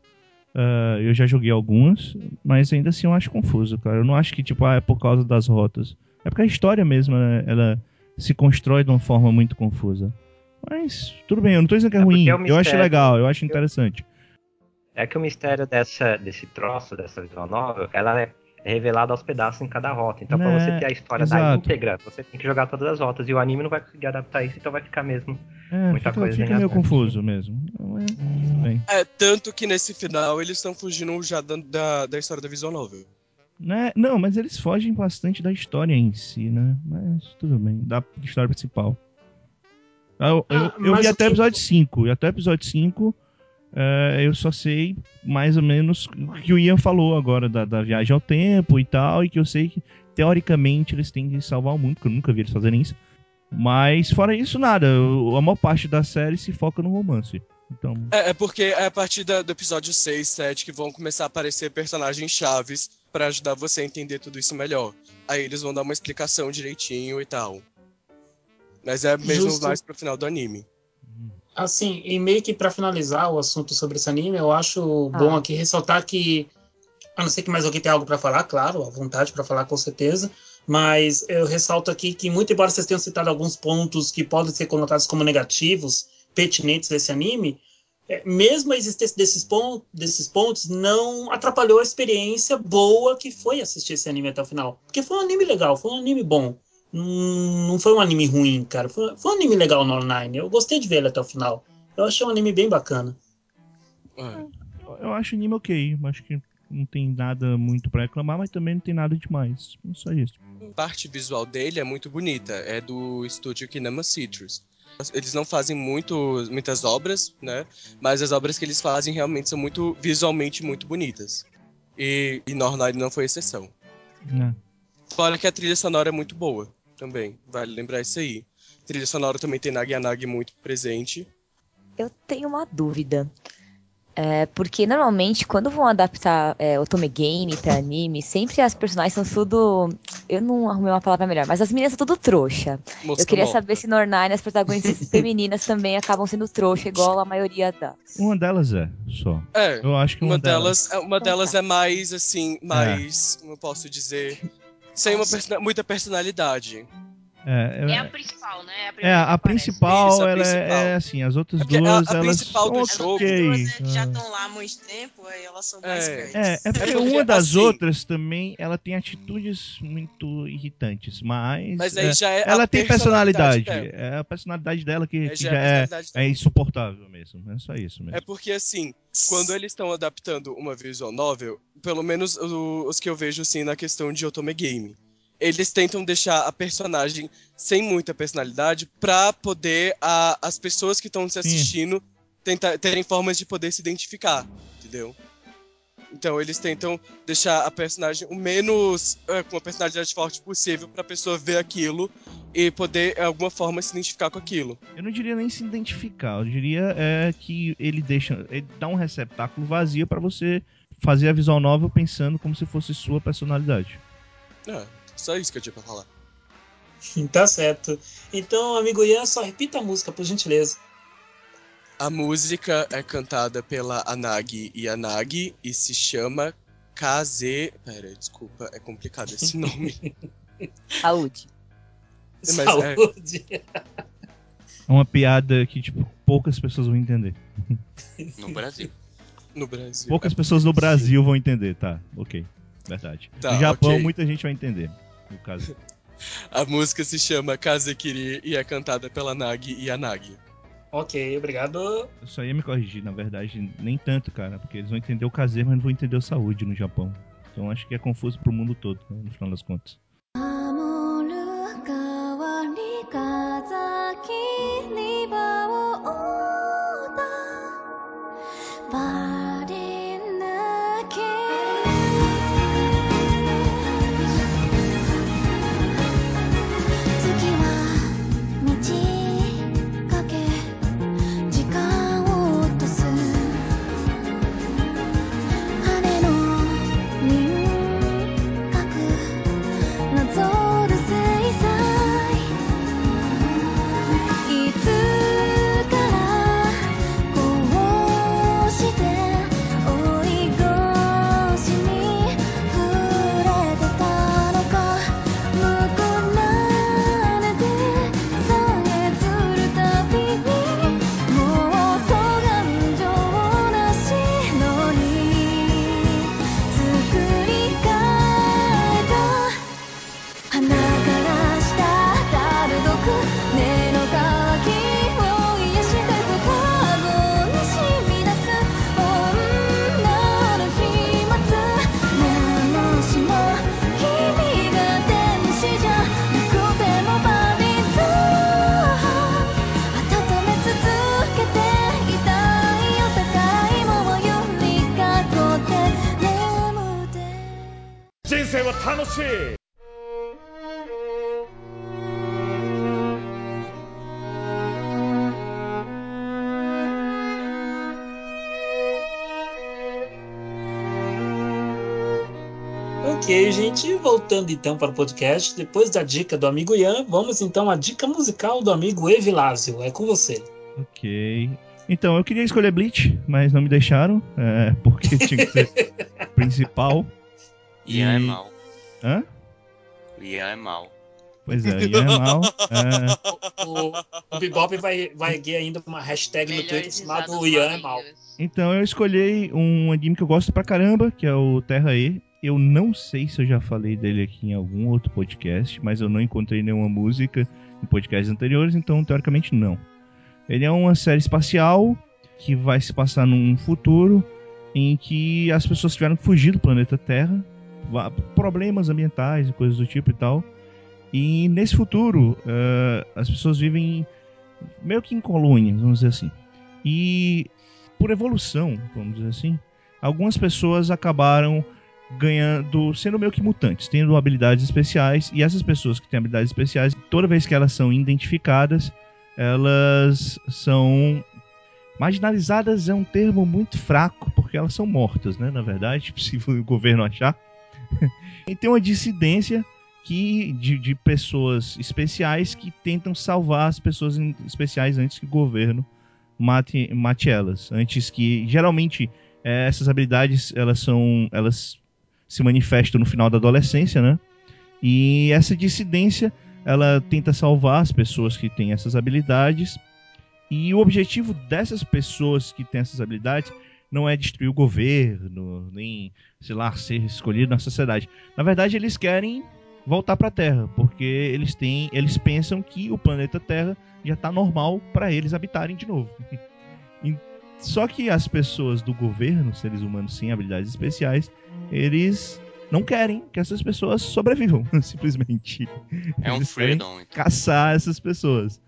Speaker 2: Ah, eu já joguei algumas, mas ainda assim eu acho confuso, cara. Eu não acho que, tipo, ah, é por causa das rotas. É porque a história mesmo, né, ela se constrói de uma forma muito confusa. Mas, tudo bem, eu não tô dizendo que é,
Speaker 12: É
Speaker 2: ruim.
Speaker 12: é o
Speaker 2: eu acho legal, eu acho interessante.
Speaker 12: É que o mistério dessa, desse troço, dessa visual novel, ela é revelada aos pedaços em cada rota. Então, pra
Speaker 2: É,
Speaker 12: você ter a história da
Speaker 2: exato.
Speaker 12: íntegra, você tem que jogar todas as rotas. E o anime não vai conseguir adaptar isso, então vai ficar mesmo
Speaker 2: É,
Speaker 12: muita
Speaker 2: fica,
Speaker 12: coisa
Speaker 2: fica meio confuso mesmo. Então, é.
Speaker 3: É, tanto que nesse final eles estão fugindo já da, da, da história da visual novel.
Speaker 2: Né? Não, mas eles fogem bastante da história em si, né? Mas tudo bem, da história principal. Ah, Eu, eu-
Speaker 1: Ah,
Speaker 2: eu vi até o episódio 5, e até o episódio 5 eh, eu só sei mais ou menos o que o Ian falou agora da, da viagem ao tempo e tal, e que eu sei que teoricamente eles têm que salvar o mundo, porque eu nunca vi eles fazerem isso. Mas fora isso, nada. A maior parte da série se foca no romance. Então,
Speaker 3: É, é porque é a partir da- do episódio 6, 7 que vão começar a aparecer personagens chaves pra ajudar você a entender tudo isso melhor. Aí eles vão dar uma explicação direitinho e tal. Mas é mesmo
Speaker 1: Justo.
Speaker 3: mais pro final do anime.
Speaker 1: Assim, e meio que pra finalizar o assunto sobre esse anime, eu acho bom aqui ressaltar que, a não ser que mais alguém tenha algo pra falar, claro, à vontade pra falar com certeza, mas eu ressalto aqui que, muito embora vocês tenham citado alguns pontos que podem ser conotados como negativos, pertinentes desse anime, é, mesmo a existência desses, pon desses pontos não atrapalhou a experiência boa que foi assistir esse anime até o final. Porque foi um anime legal, foi um anime bom. Não, não foi um anime ruim, cara. Foi, foi um anime legal no online. Eu gostei de ver ele até o final. Eu achei um anime bem bacana.
Speaker 2: Eu acho o anime ok. Acho que não tem nada muito pra reclamar, mas também não tem nada demais. É só isso.
Speaker 3: A parte visual dele é muito bonita. É do estúdio Kinema Citrus. Eles não fazem muito, muitas obras, né? Mas as obras que eles fazem realmente são muito visualmente muito bonitas. E, e Nornide não foi exceção.
Speaker 2: É.
Speaker 3: Fora que a trilha sonora é muito boa também. Vale lembrar isso aí. A trilha sonora também tem Nagi Yanagi muito presente.
Speaker 6: Eu tenho uma dúvida. É, porque normalmente, quando vão adaptar é, Otome Game pra anime, sempre as personagens são tudo. Eu não arrumei uma palavra melhor, mas as meninas são tudo trouxa.
Speaker 3: Mosca
Speaker 6: eu queria
Speaker 3: morta.
Speaker 6: saber se no Ornine as protagonistas *laughs* femininas também acabam sendo trouxa, igual a maioria das.
Speaker 2: Uma delas é, só.
Speaker 3: É,
Speaker 2: Eu acho que uma,
Speaker 3: uma delas, é- uma delas é mais assim, mais, como eu posso dizer, sem uma persona- muita personalidade.
Speaker 2: É,
Speaker 14: É
Speaker 2: é,
Speaker 14: a principal, né? É a
Speaker 2: é, a principal,
Speaker 3: Isso, a
Speaker 2: ela é-
Speaker 3: principal.
Speaker 2: é assim, as outras
Speaker 3: a-
Speaker 2: duas,
Speaker 3: a
Speaker 2: elas
Speaker 3: principal
Speaker 2: são
Speaker 3: do
Speaker 2: ok.
Speaker 3: jogo-
Speaker 11: Duas, né, que já
Speaker 2: ah.
Speaker 11: estão lá há muito tempo, aí elas são mais
Speaker 3: É.
Speaker 11: velhas.
Speaker 2: É, é porque
Speaker 3: porque,
Speaker 2: uma das
Speaker 3: assim-
Speaker 2: outras também, ela tem atitudes muito irritantes, mas,
Speaker 3: Mas aí
Speaker 2: é,
Speaker 3: já é a
Speaker 2: ela tem
Speaker 3: personalidade
Speaker 2: personalidade. É a personalidade dela que,
Speaker 3: É,
Speaker 2: que
Speaker 3: já
Speaker 2: já,
Speaker 3: é a
Speaker 2: é, é insuportável mesmo. É só isso mesmo.
Speaker 3: É porque, assim, quando eles estão adaptando uma visual novel, pelo menos o- os que eu vejo, assim, na questão de Otome Game, eles tentam deixar a personagem sem muita personalidade pra poder a- as pessoas que estão se assistindo tentar, terem formas de poder se identificar, entendeu? Então eles tentam deixar a personagem o menos é, com a personalidade forte possível pra pessoa ver aquilo e poder, de alguma forma, se identificar com aquilo.
Speaker 2: Eu não diria nem se identificar, eu diria é, que ele deixa, ele dá um receptáculo vazio pra você fazer a visual novel pensando como se fosse sua personalidade.
Speaker 3: É, só isso que eu tinha pra falar. *laughs*
Speaker 1: Tá certo. Então, amigo Ian, só repita a música, por gentileza.
Speaker 3: A música é cantada pela Anagi e Anagi e se chama Kaze. Pera, desculpa, é complicado esse *laughs* nome.
Speaker 6: Saúde.
Speaker 3: Mas é-
Speaker 1: Saúde.
Speaker 2: É uma piada que, tipo, poucas pessoas vão entender. *laughs*
Speaker 7: No Brasil.
Speaker 3: No Brasil.
Speaker 2: Poucas pessoas no Brasil vão entender, tá? Ok. Verdade.
Speaker 3: Tá,
Speaker 2: no Japão,
Speaker 3: ok.
Speaker 2: muita gente vai entender. No caso.
Speaker 3: A música se chama Kazekiri e é cantada pela Nagi e Anagi.
Speaker 1: Ok, obrigado.
Speaker 2: Eu só ia me corrigir, na verdade, nem tanto, cara, porque eles vão entender o caseiro, mas não vão entender o saúde no Japão. Então acho que é confuso pro mundo todo, né, no final das contas.
Speaker 9: 生は楽しい
Speaker 1: Ok, gente, voltando então para o podcast, depois da dica do amigo Ian, vamos então à dica musical do amigo Evilásio. É com você.
Speaker 2: Ok. Então, eu queria escolher Bleach, mas não me deixaram, é, porque tinha que ser *laughs* principal.
Speaker 7: Ian é
Speaker 2: E-
Speaker 7: mal.
Speaker 2: Hã?
Speaker 7: O Ian é mal.
Speaker 2: Pois é, Ian é mal. É,
Speaker 1: O, o Bebop vai, vai erguer ainda uma hashtag no Twitter chamado Ian é mal.
Speaker 2: Então eu escolhi um anime que eu gosto pra caramba, que é o Terra E. Eu não sei se eu já falei dele aqui em algum outro podcast, mas eu não encontrei nenhuma música em podcasts anteriores, então teoricamente não. Ele é uma série espacial que vai se passar num futuro em que as pessoas tiveram que fugir do planeta Terra, problemas ambientais e coisas do tipo e tal. E nesse futuro, eh, as pessoas vivem meio que em colônias, vamos dizer assim. E por evolução, vamos dizer assim, algumas pessoas acabaram ganhando, sendo meio que mutantes, tendo habilidades especiais, e essas pessoas que têm habilidades especiais, toda vez que elas são identificadas, elas são marginalizadas é um termo muito fraco, porque elas são mortas, né, na verdade, *laughs* se o governo achar. *laughs* e tem uma dissidência que de, de pessoas especiais que tentam salvar as pessoas especiais antes que o governo mate, mate elas. Antes que. Geralmente, eh, essas habilidades elas são. Elas se manifestam no final da adolescência, né? E essa dissidência ela tenta salvar as pessoas que têm essas habilidades. E o objetivo dessas pessoas que têm essas habilidades não é destruir o governo, nem, sei lá, ser escolhido na sociedade. Na verdade, eles querem voltar para a Terra, porque eles têm, eles pensam que o planeta Terra já está normal para eles habitarem de novo. *laughs* Só que as pessoas do governo, seres humanos sem habilidades especiais, eles não querem que essas pessoas sobrevivam, *laughs* simplesmente.
Speaker 7: É um freedom, então.
Speaker 2: caçar essas pessoas.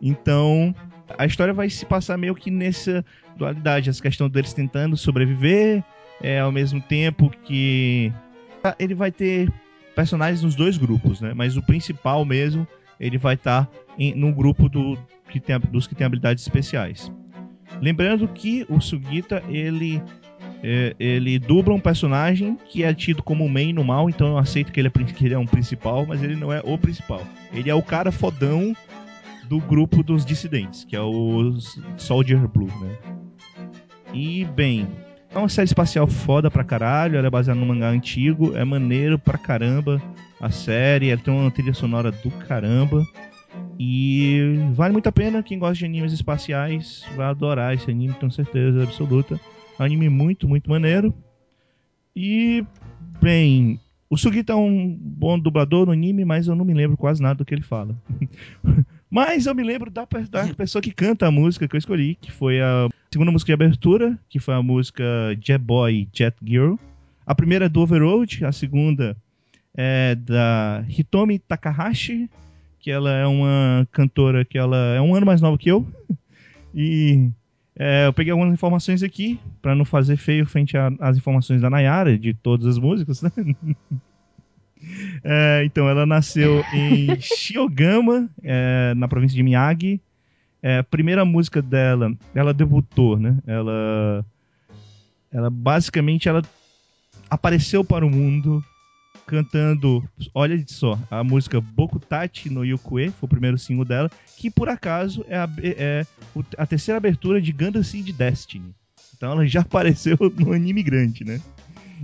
Speaker 2: Então, a história vai se passar meio que nessa dualidade, essa questão deles tentando sobreviver, é, ao mesmo tempo que ele vai ter personagens nos dois grupos, né? Mas o principal mesmo, ele vai estar no grupo do, que tem, dos que tem habilidades especiais. Lembrando que o Sugita, ele é, ele dubla um personagem que é tido como main no mal, então eu aceito que ele, é, que ele é um principal, mas ele não é o principal. Ele é o cara fodão do grupo dos dissidentes, que é o Soldier Blue, né? E, bem, é uma série espacial foda pra caralho, ela é baseada num mangá antigo, é maneiro pra caramba a série, ela tem uma trilha sonora do caramba. E vale muito a pena, quem gosta de animes espaciais vai adorar esse anime, tenho certeza absoluta. É um anime muito, muito maneiro. E, bem, o Sugita é um bom dublador no anime, mas eu não me lembro quase nada do que ele fala. *laughs* mas eu me lembro da, da pessoa que canta a música que eu escolhi, que foi a segunda música de abertura, que foi a música Jet Boy, Jet Girl. A primeira é do Overroad, a segunda é da Hitomi Takahashi, que ela é uma cantora que ela é um ano mais nova que eu. E é, eu peguei algumas informações aqui, para não fazer feio frente às informações da Nayara, de todas as músicas, né? *laughs* É, então, ela nasceu em Shiogama, é, na província de Miyagi. É, a primeira música dela, ela debutou, né? Ela, ela basicamente ela apareceu para o mundo cantando, olha só, a música Bokutachi no Yukue, foi o primeiro single dela, que por acaso é a, é a terceira abertura de Gundam Seed Destiny. Então ela já *laughs* apareceu no anime grande, né?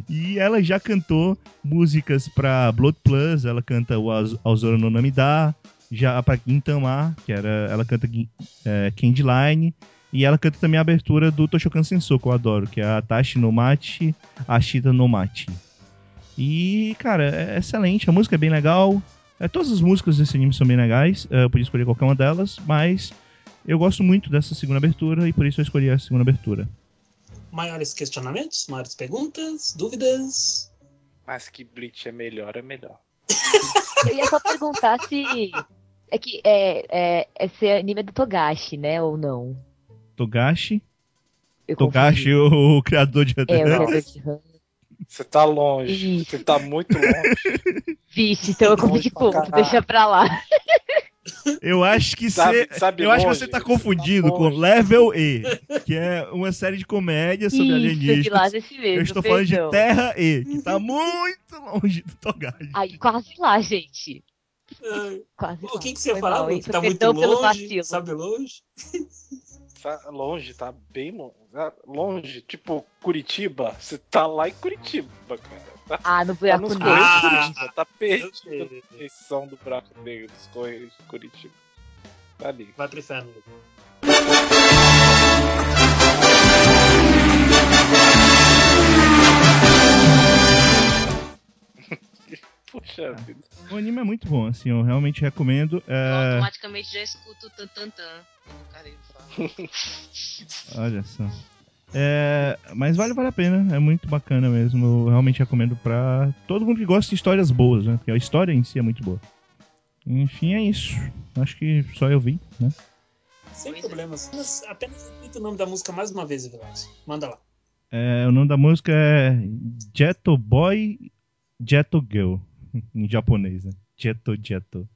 Speaker 2: E ela já cantou músicas pra Blood Plus, ela canta o Az- Azoro no Namida, já pra Gintama, que era, ela canta é, Candyline, e ela canta também a abertura do Toshokan Sensou, que eu adoro, que é a Tashi no Machi, Ashita no Machi. E, cara, é excelente, a música é bem legal. É, todas as músicas desse anime são bem legais, é, eu podia escolher qualquer uma delas, mas eu gosto muito dessa segunda abertura e por isso eu escolhi a segunda abertura.
Speaker 1: Maiores questionamentos, maiores perguntas, dúvidas?
Speaker 4: Mas que Bleach é melhor, é melhor.
Speaker 6: Eu ia só perguntar se. É que é, é, esse anime é do Togashi, né? Ou não?
Speaker 2: Togashi.
Speaker 6: Eu
Speaker 2: Togashi, o, o *laughs* criador de
Speaker 6: É,
Speaker 2: Hunter
Speaker 6: criador
Speaker 2: Hunter.
Speaker 4: Você tá longe. Você tá muito longe.
Speaker 6: Vixe, então eu
Speaker 4: pra
Speaker 6: ponto, deixa pra lá.
Speaker 2: Eu acho que
Speaker 4: Sabe-
Speaker 2: você,
Speaker 4: sabe
Speaker 2: eu acho que
Speaker 4: longe,
Speaker 2: você tá confundindo
Speaker 4: tá
Speaker 2: com
Speaker 4: longe.
Speaker 2: Level E, que é uma série de comédia sobre
Speaker 6: Isso,
Speaker 2: alienígenas.
Speaker 6: Mesmo.
Speaker 2: Eu estou falando de. Terra E, que tá muito longe do Togage.
Speaker 6: Ai, quase lá, gente. Quase
Speaker 1: O
Speaker 6: lá.
Speaker 1: que, que você
Speaker 6: Foi
Speaker 1: falava?
Speaker 6: mal,
Speaker 1: tá muito longe, sabe longe?
Speaker 4: Tá longe, tá bem longe. Tá Longe, tipo Curitiba. Você tá lá em Curitiba, cara. Tá,
Speaker 6: Ah, no
Speaker 4: tá
Speaker 6: buraco
Speaker 4: nos
Speaker 6: negro.
Speaker 1: Ah,
Speaker 4: Curitiba. Tá perdido
Speaker 1: eu
Speaker 4: direção do buraco negro dos Correios de Curitiba. Tá ali.
Speaker 1: Vai pro inferno. *laughs*
Speaker 4: Puxa vida.
Speaker 2: O anime é muito bom, assim, eu realmente recomendo.
Speaker 11: Eu
Speaker 2: É...
Speaker 11: automaticamente já escuto o tan tan tan. O cara ele fala.
Speaker 2: Olha só. É, mas vale, vale a pena, é muito bacana mesmo. Eu realmente recomendo pra todo mundo que gosta de histórias boas, né? Porque a história em si é muito boa. Enfim, é isso. Acho que só eu vi, né?
Speaker 1: Sem problemas. Mas apenas repita o nome da música mais uma vez, Vilas. Manda lá.
Speaker 2: É, o nome da música é Jetto Boy, Jetto Girl, *laughs* em japonês, né? Jetto Jetto.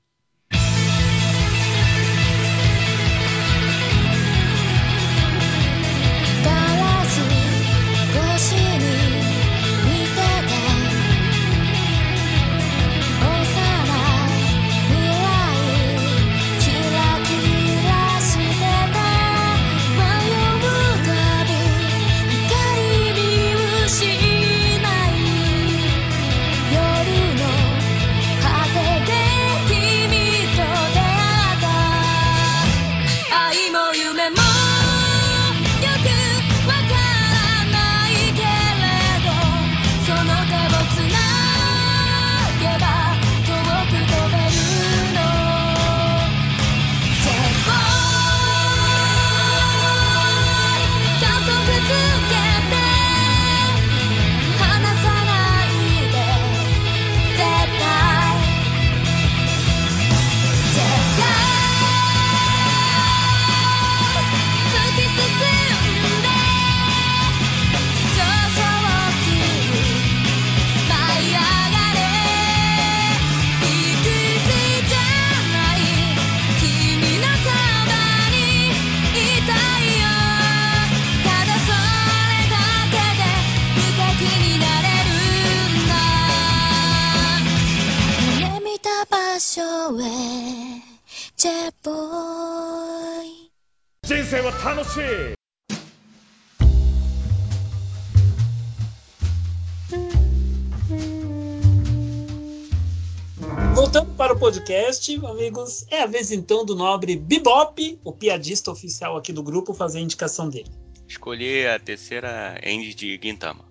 Speaker 1: Voltando para o podcast, amigos, é a vez então do nobre Bebop, o piadista oficial aqui do grupo, fazer a indicação dele.
Speaker 7: Escolhi a terceira end de Guintama.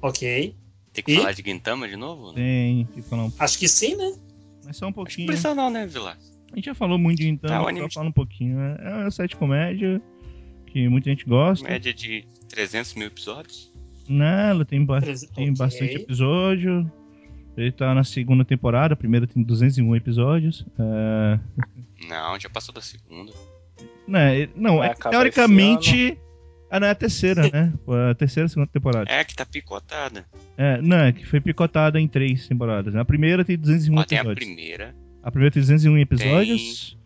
Speaker 1: Ok.
Speaker 7: Tem que
Speaker 1: e?
Speaker 7: falar de Guintama de novo? Né?
Speaker 2: Tem que falar um...
Speaker 1: Acho que sim, né?
Speaker 2: Mas só um pouquinho.
Speaker 7: Acho né, Vilar?
Speaker 2: A gente já falou muito de
Speaker 7: Guintama, tá,
Speaker 2: só falar um pouquinho, né? É uma sete comédia que muita gente gosta.
Speaker 7: Média de 300 mil episódios.
Speaker 2: Né, ela tem, ba- tem bastante episódio. Ele tá na segunda temporada, a primeira tem 201 episódios. É...
Speaker 7: Não, já passou da segunda.
Speaker 2: Né, não,
Speaker 4: Vai
Speaker 2: é, teoricamente. Ah, não, é a terceira, né? Foi *laughs* a terceira e segunda temporada.
Speaker 7: É que tá picotada.
Speaker 2: É, não, é que foi picotada em três temporadas. né? A primeira tem 201
Speaker 7: Ó, tem a
Speaker 2: episódios.
Speaker 7: primeira.
Speaker 2: A primeira tem 201 episódios.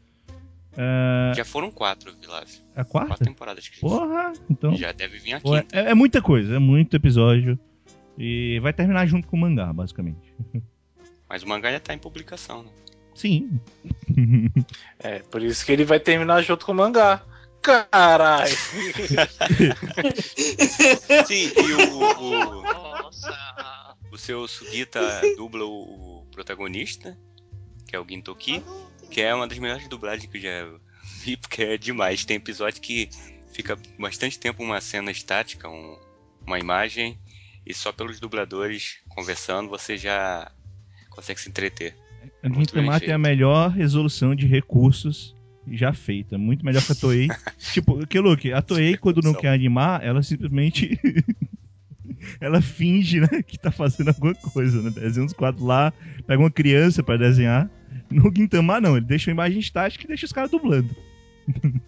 Speaker 2: É,
Speaker 7: Já foram quatro, Vilásio.
Speaker 2: a quarta?
Speaker 7: Quatro temporadas que
Speaker 2: Porra, então.
Speaker 7: já deve vir aqui.
Speaker 2: É, é muita coisa, é muito episódio. E vai terminar junto com o mangá, basicamente.
Speaker 7: Mas o mangá já tá em publicação, né?
Speaker 2: Sim.
Speaker 4: É, por isso que ele vai terminar junto com o mangá. Caralho! *laughs*
Speaker 7: Sim, e o, o,
Speaker 11: Nossa.
Speaker 7: o seu Sugita dubla o, o protagonista, que é o Gintoki, que é uma das melhores dublagens que eu já vi, *laughs* porque é demais. Tem episódio que fica bastante tempo uma cena estática, um- uma imagem, e só pelos dubladores conversando você já consegue se entreter.
Speaker 2: A
Speaker 7: Muito bem
Speaker 2: Gintama tem a melhor resolução de recursos já feita. Muito melhor que a Toei. *laughs* tipo, que Luke, a Toei, quando não quer animar, ela simplesmente. *laughs* ela finge, né, que tá fazendo alguma coisa, né? Desenha uns quadros lá, pega uma criança pra desenhar. *laughs* No Gintama, não, ele deixa uma imagem estática e deixa os caras dublando. *laughs*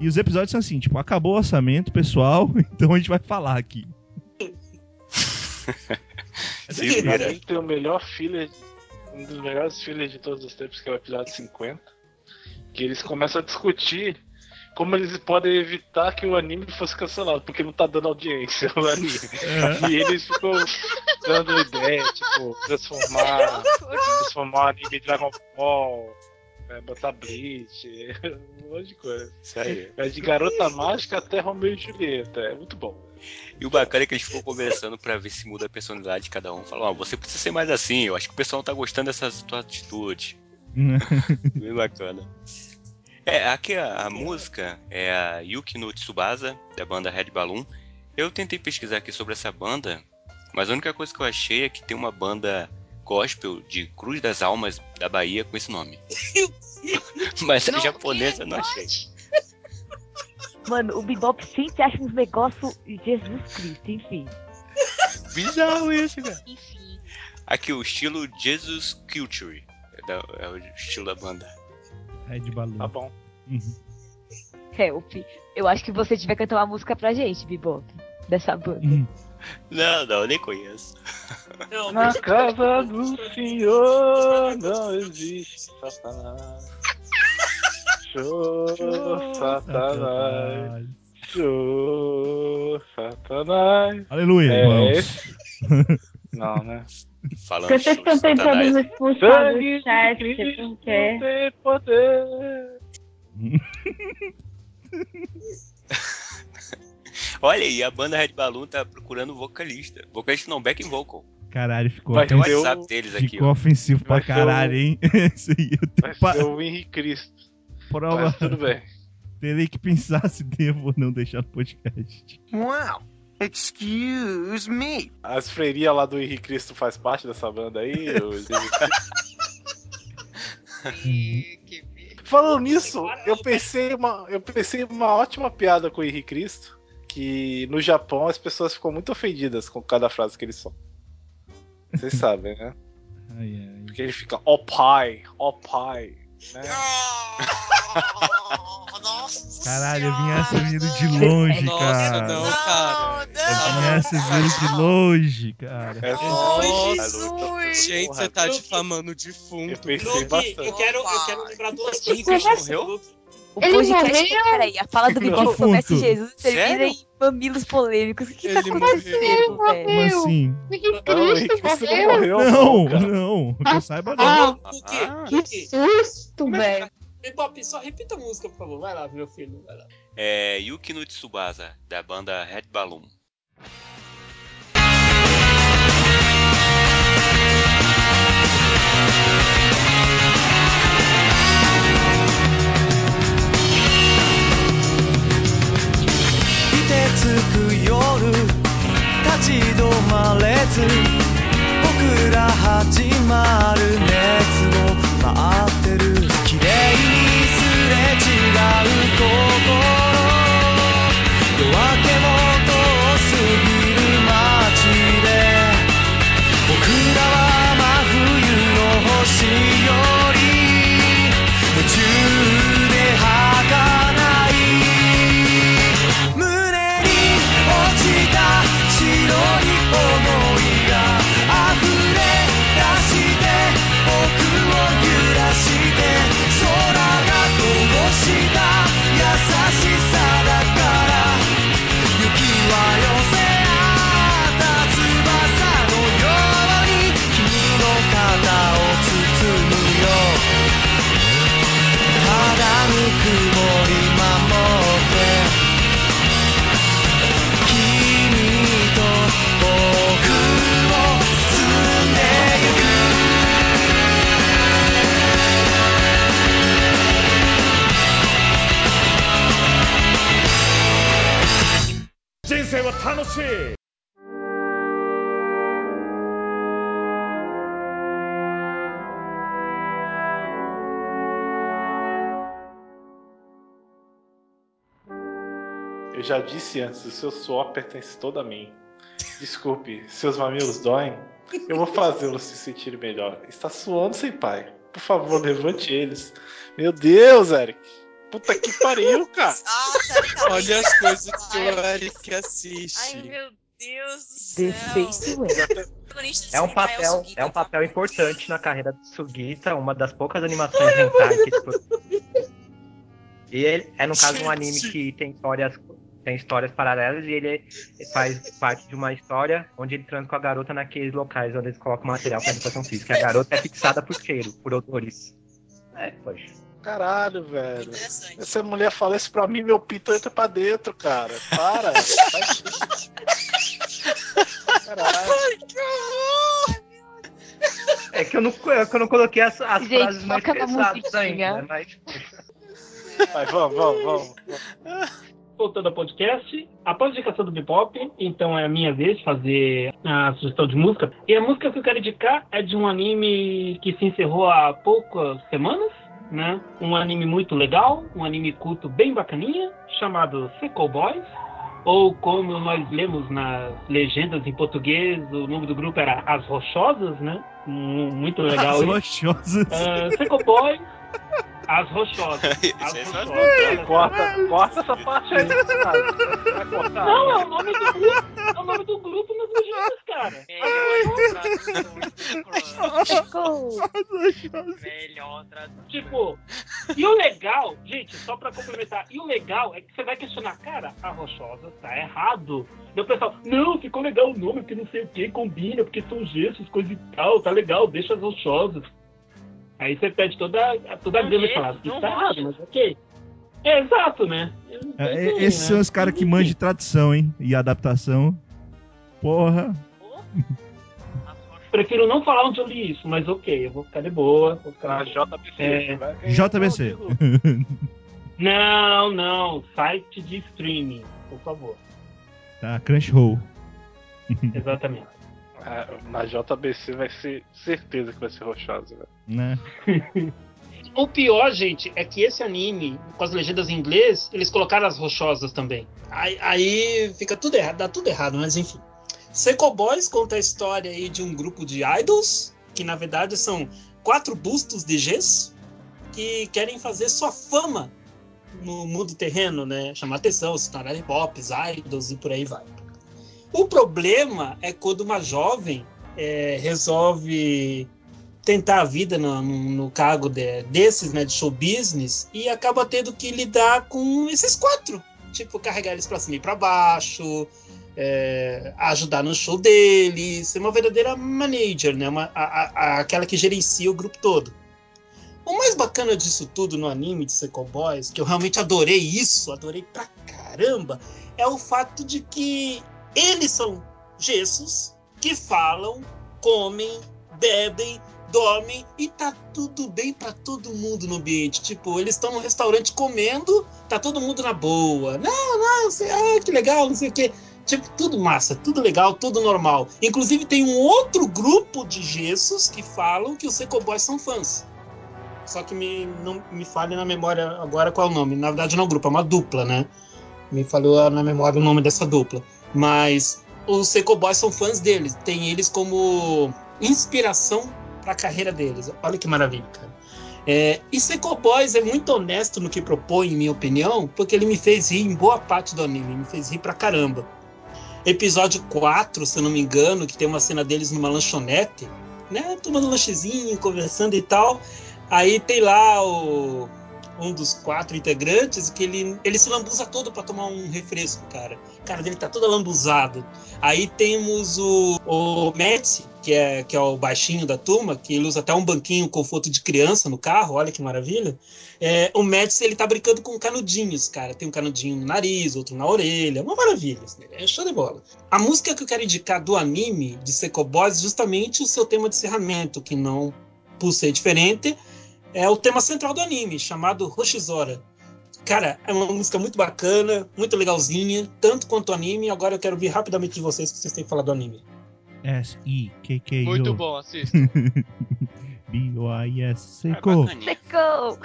Speaker 2: e os episódios são assim, tipo, acabou o orçamento, pessoal, *laughs* então a gente vai falar aqui.
Speaker 7: Vira.
Speaker 4: mim tem o melhor filler, um dos melhores fillers de todos os tempos, que é o episódio 50. Que eles começam a discutir como eles podem evitar que o anime fosse cancelado, porque não tá dando audiência o anime. E eles ficam dando ideia, tipo, transformar, *laughs* transformar o anime em Dragon Ball, é, botar Bleach, um monte de coisa.
Speaker 7: Isso aí.
Speaker 4: É de garota mágica até Romeu e Julieta. É muito bom.
Speaker 7: E o bacana é que eles ficam conversando pra ver se muda a personalidade de cada um. Falam, ó, você precisa ser mais assim, eu acho que o pessoal não tá gostando dessa tua atitude. *laughs* Bem bacana. É, aqui a, a música é a Yuki no Tsubasa, da banda Red Balloon. Eu tentei pesquisar aqui sobre essa banda, mas a única coisa que eu achei é que tem uma banda gospel de Cruz das Almas da Bahia com esse nome. *laughs* mas a japonesa eu não achei.
Speaker 6: Mano, o Bebop sempre acha uns negócios Jesus Cristo, enfim.
Speaker 7: Bizarro isso, cara.
Speaker 11: Enfim.
Speaker 7: Aqui o estilo Jesus Culture. É, é o estilo da banda.
Speaker 2: Red Balloon.
Speaker 4: Tá bom.
Speaker 2: Uhum.
Speaker 6: Help. Eu acho que você tiver cantar uma música pra gente, Bebop. Dessa banda.
Speaker 2: Uhum.
Speaker 7: Não, não, eu nem conheço.
Speaker 1: Não,
Speaker 4: Na casa do Senhor não existe Satanás. Show, Satanás. Show, Satanás.
Speaker 2: Aleluia,
Speaker 4: É esse? Não, né?
Speaker 7: Falando
Speaker 10: Porque vocês estão tentando me expulsar do chat, porque...
Speaker 4: tem poder. *laughs*
Speaker 7: Olha aí, a banda Red Balloon tá procurando vocalista. Vocalista não, backing vocal.
Speaker 2: Caralho, ficou,
Speaker 4: Vai
Speaker 7: Tem o
Speaker 4: o-
Speaker 7: WhatsApp deles aqui,
Speaker 2: ficou
Speaker 7: ó.
Speaker 2: ofensivo pra
Speaker 4: Vai ser
Speaker 2: caralho,
Speaker 4: o-
Speaker 2: hein? *laughs* Esse aí eu
Speaker 4: Vai
Speaker 2: pa-
Speaker 4: ser o Henrique Cristo.
Speaker 2: prova.
Speaker 4: Mas tudo bem.
Speaker 2: Terei que pensar se devo ou não deixar no podcast.
Speaker 14: Wow. Excuse me.
Speaker 4: As freirias lá do Henrique Cristo faz parte dessa banda aí? Eu- *laughs* Falando nisso, eu pensei uma, eu pensei uma ótima piada com o Henrique Cristo, que no Japão as pessoas ficam muito ofendidas com cada frase que ele solta. Vocês *laughs* sabem, né? Porque ele fica, ó pai, ó pai, né?
Speaker 11: Nossa
Speaker 2: Caralho, eu vinha vindo de longe,
Speaker 3: Nossa,
Speaker 2: cara.
Speaker 3: não,
Speaker 11: Não,
Speaker 3: cara.
Speaker 2: Eu
Speaker 11: não.
Speaker 2: vinha essa vindo de longe, cara.
Speaker 4: É
Speaker 11: Ai,
Speaker 3: Nossa,
Speaker 11: Jesus.
Speaker 3: Gente, você tá difamando o
Speaker 4: Eu
Speaker 3: defunto.
Speaker 4: pensei
Speaker 1: Luke, eu quero, eu quero lembrar duas coisas.
Speaker 6: Cristo
Speaker 7: morreu?
Speaker 6: O
Speaker 10: Ele
Speaker 6: podcast,
Speaker 10: morreu?
Speaker 6: peraí, a fala do
Speaker 2: Defunto.
Speaker 6: começa Jesus termina em mamilos polêmicos. O que, tá
Speaker 3: Ele
Speaker 6: acontecendo,
Speaker 2: Como
Speaker 6: velho?
Speaker 2: assim?
Speaker 10: O Henrique
Speaker 4: Não, o Henrique
Speaker 10: Cristo morreu?
Speaker 4: morreu,
Speaker 2: Não, não. Que eu saiba não.
Speaker 10: Ah,
Speaker 7: Ah.
Speaker 10: que susto, velho.
Speaker 1: Bebop, só repita a música, por favor. Vai lá, meu filho. Vai lá.
Speaker 7: É Yuki no Tsubasa, da banda Red Balloon.
Speaker 13: 凍てつく夜立ち止まれず僕ら始まる熱を待ってる綺麗 にすれ違う心は
Speaker 9: 楽しい
Speaker 4: Eu já disse antes, o seu suor pertence todo a mim. Desculpe, seus mamilos doem? Eu vou fazê-los se sentir melhor. Está suando sem pai. Por favor, levante eles. Meu Deus, Eric. Puta que pariu, *laughs* cara.
Speaker 11: Nossa, tá
Speaker 3: Olha as coisas que
Speaker 11: Ai,
Speaker 3: o Eric
Speaker 11: Ai,
Speaker 3: assiste.
Speaker 11: meu Deus do céu.
Speaker 6: Defeito é.
Speaker 12: É um
Speaker 11: o
Speaker 12: papel, é um
Speaker 11: tá?
Speaker 12: papel importante na carreira do Sugita, uma das poucas animações hentai que tipo, E ele é, no caso, um anime que tem histórias, tem histórias paralelas e ele faz parte de uma história onde ele transa com a garota naqueles locais onde eles colocam material para educação física. A garota é fixada por cheiro, por odores. É, poxa.
Speaker 4: Caralho, velho. Essa mulher fala isso pra mim, meu pito entra pra dentro, cara. Para. *laughs* Caralho.
Speaker 12: É que eu não, é que eu não coloquei as, as
Speaker 6: Gente,
Speaker 12: frases mais pesadas ainda, mas...
Speaker 4: Vai, vamos, vamos, vamos.
Speaker 1: Voltando ao podcast, após a indicação do Bebop, então é a minha vez de fazer a sugestão de música. E a música que eu quero indicar é de um anime que se encerrou há poucas semanas, né? Um anime muito legal, um anime culto bem bacaninha, chamado Seco Boys. Ou como nós lemos nas legendas em português, o nome do grupo era As Rochosas, né? Mu- Muito legal
Speaker 2: As
Speaker 1: isso.
Speaker 2: rochosas.
Speaker 1: Ah, Seco Boys, *laughs* As Rochosas. *laughs* As Rochosas.
Speaker 4: Corta, corta essa parte aí, sabe? Vai cortar.
Speaker 1: Não, é o nome do grupo, é o nome do grupo nas legendas, cara.
Speaker 15: Melhor tradução.
Speaker 1: Tipo, e o legal, gente, só pra complementar, e o legal é que você vai questionar, cara, a Rochosa tá errado. E o pessoal, não, ficou legal o nome, porque não sei o que, combina, porque são gestos, coisa e tal, tá legal, deixa as Rochosas. Aí você pede toda, toda a
Speaker 15: São
Speaker 1: grama e fala, isso tá errado, mas ok. É, exato, né?
Speaker 2: É, é, esses são os caras que manjam de tradução, hein? E adaptação. Porra.
Speaker 1: Prefiro não falar onde eu li isso, mas ok, eu vou ficar de boa. Vou ficar
Speaker 4: Na JBC.
Speaker 1: É.
Speaker 2: JBC. *laughs*
Speaker 1: Não, não, site de streaming, por favor.
Speaker 2: Tá, Crunchyroll.
Speaker 1: Exatamente.
Speaker 4: Ah, Na JBC vai ser certeza que vai ser rochosa, velho.
Speaker 2: Né?
Speaker 1: O pior, gente, é que esse anime, com as legendas em inglês, eles colocaram as rochosas também. Aí, aí fica tudo errado, dá tudo errado, mas enfim. Seco Boys conta a história aí de um grupo de idols, que na verdade são quatro bustos de gesso, que querem fazer sua fama no mundo terreno, né? Chamar atenção, se tornarem pops, idols e por aí vai. O problema é quando uma jovem é, resolve tentar a vida no, no, cargo de- desses, né, de show business, e acaba tendo que lidar com esses quatro. Tipo, carregar eles pra cima e pra baixo, é, ajudar no show deles, ser uma verdadeira manager, né? Uma, a- a- aquela que gerencia o grupo todo. O mais bacana disso tudo no anime de Seco Boys, que eu realmente adorei isso, adorei pra caramba, é o fato de que eles são gessos que falam, comem, bebem, dormem e tá tudo bem pra todo mundo no ambiente. Tipo, eles estão no restaurante comendo, tá todo mundo na boa. Não, não, sei, ah, que legal, não sei o quê. Tipo, tudo massa, tudo legal, tudo normal. Inclusive, tem um outro grupo de gessos que falam que os Seco Boys são fãs. Só que me, não me falha na memória agora qual é o nome. Na verdade, não é um grupo, é uma dupla, né? Me falhou na memória o nome dessa dupla. Mas os Seco Boys são fãs deles. Tem eles como inspiração para a carreira deles. Olha que maravilha, cara. É, e Seco Boys é muito honesto no que propõe, em minha opinião, porque ele me fez rir em boa parte do anime. Me fez rir pra caramba. Episódio 4, se eu não me engano, que tem uma cena deles numa lanchonete, né? Tomando um lanchezinho, conversando e tal. Aí tem lá o, um dos quatro integrantes que ele, ele se lambuza todo para tomar um refresco, cara. O cara dele tá todo lambuzado. Aí temos o, o Metz, que é, que é o baixinho da turma, que ele usa até um banquinho conforto de criança no carro, olha que maravilha. É, o Metz, ele tá brincando com canudinhos, cara. Tem um canudinho no nariz, outro na orelha. Uma maravilha. isso daí, É show de bola. A música que eu quero indicar do anime de Seco Boys é justamente o seu tema de encerramento, que não por ser diferente, é o tema central do anime, chamado Hoshizora. Cara, é uma música muito bacana, muito legalzinha, tanto quanto o anime. Agora eu quero ouvir rapidamente de vocês, que vocês têm que falar do anime.
Speaker 2: S-I-K-K-O.
Speaker 15: Muito bom, assista.
Speaker 2: B-O-I-S. Seco.
Speaker 6: Secou!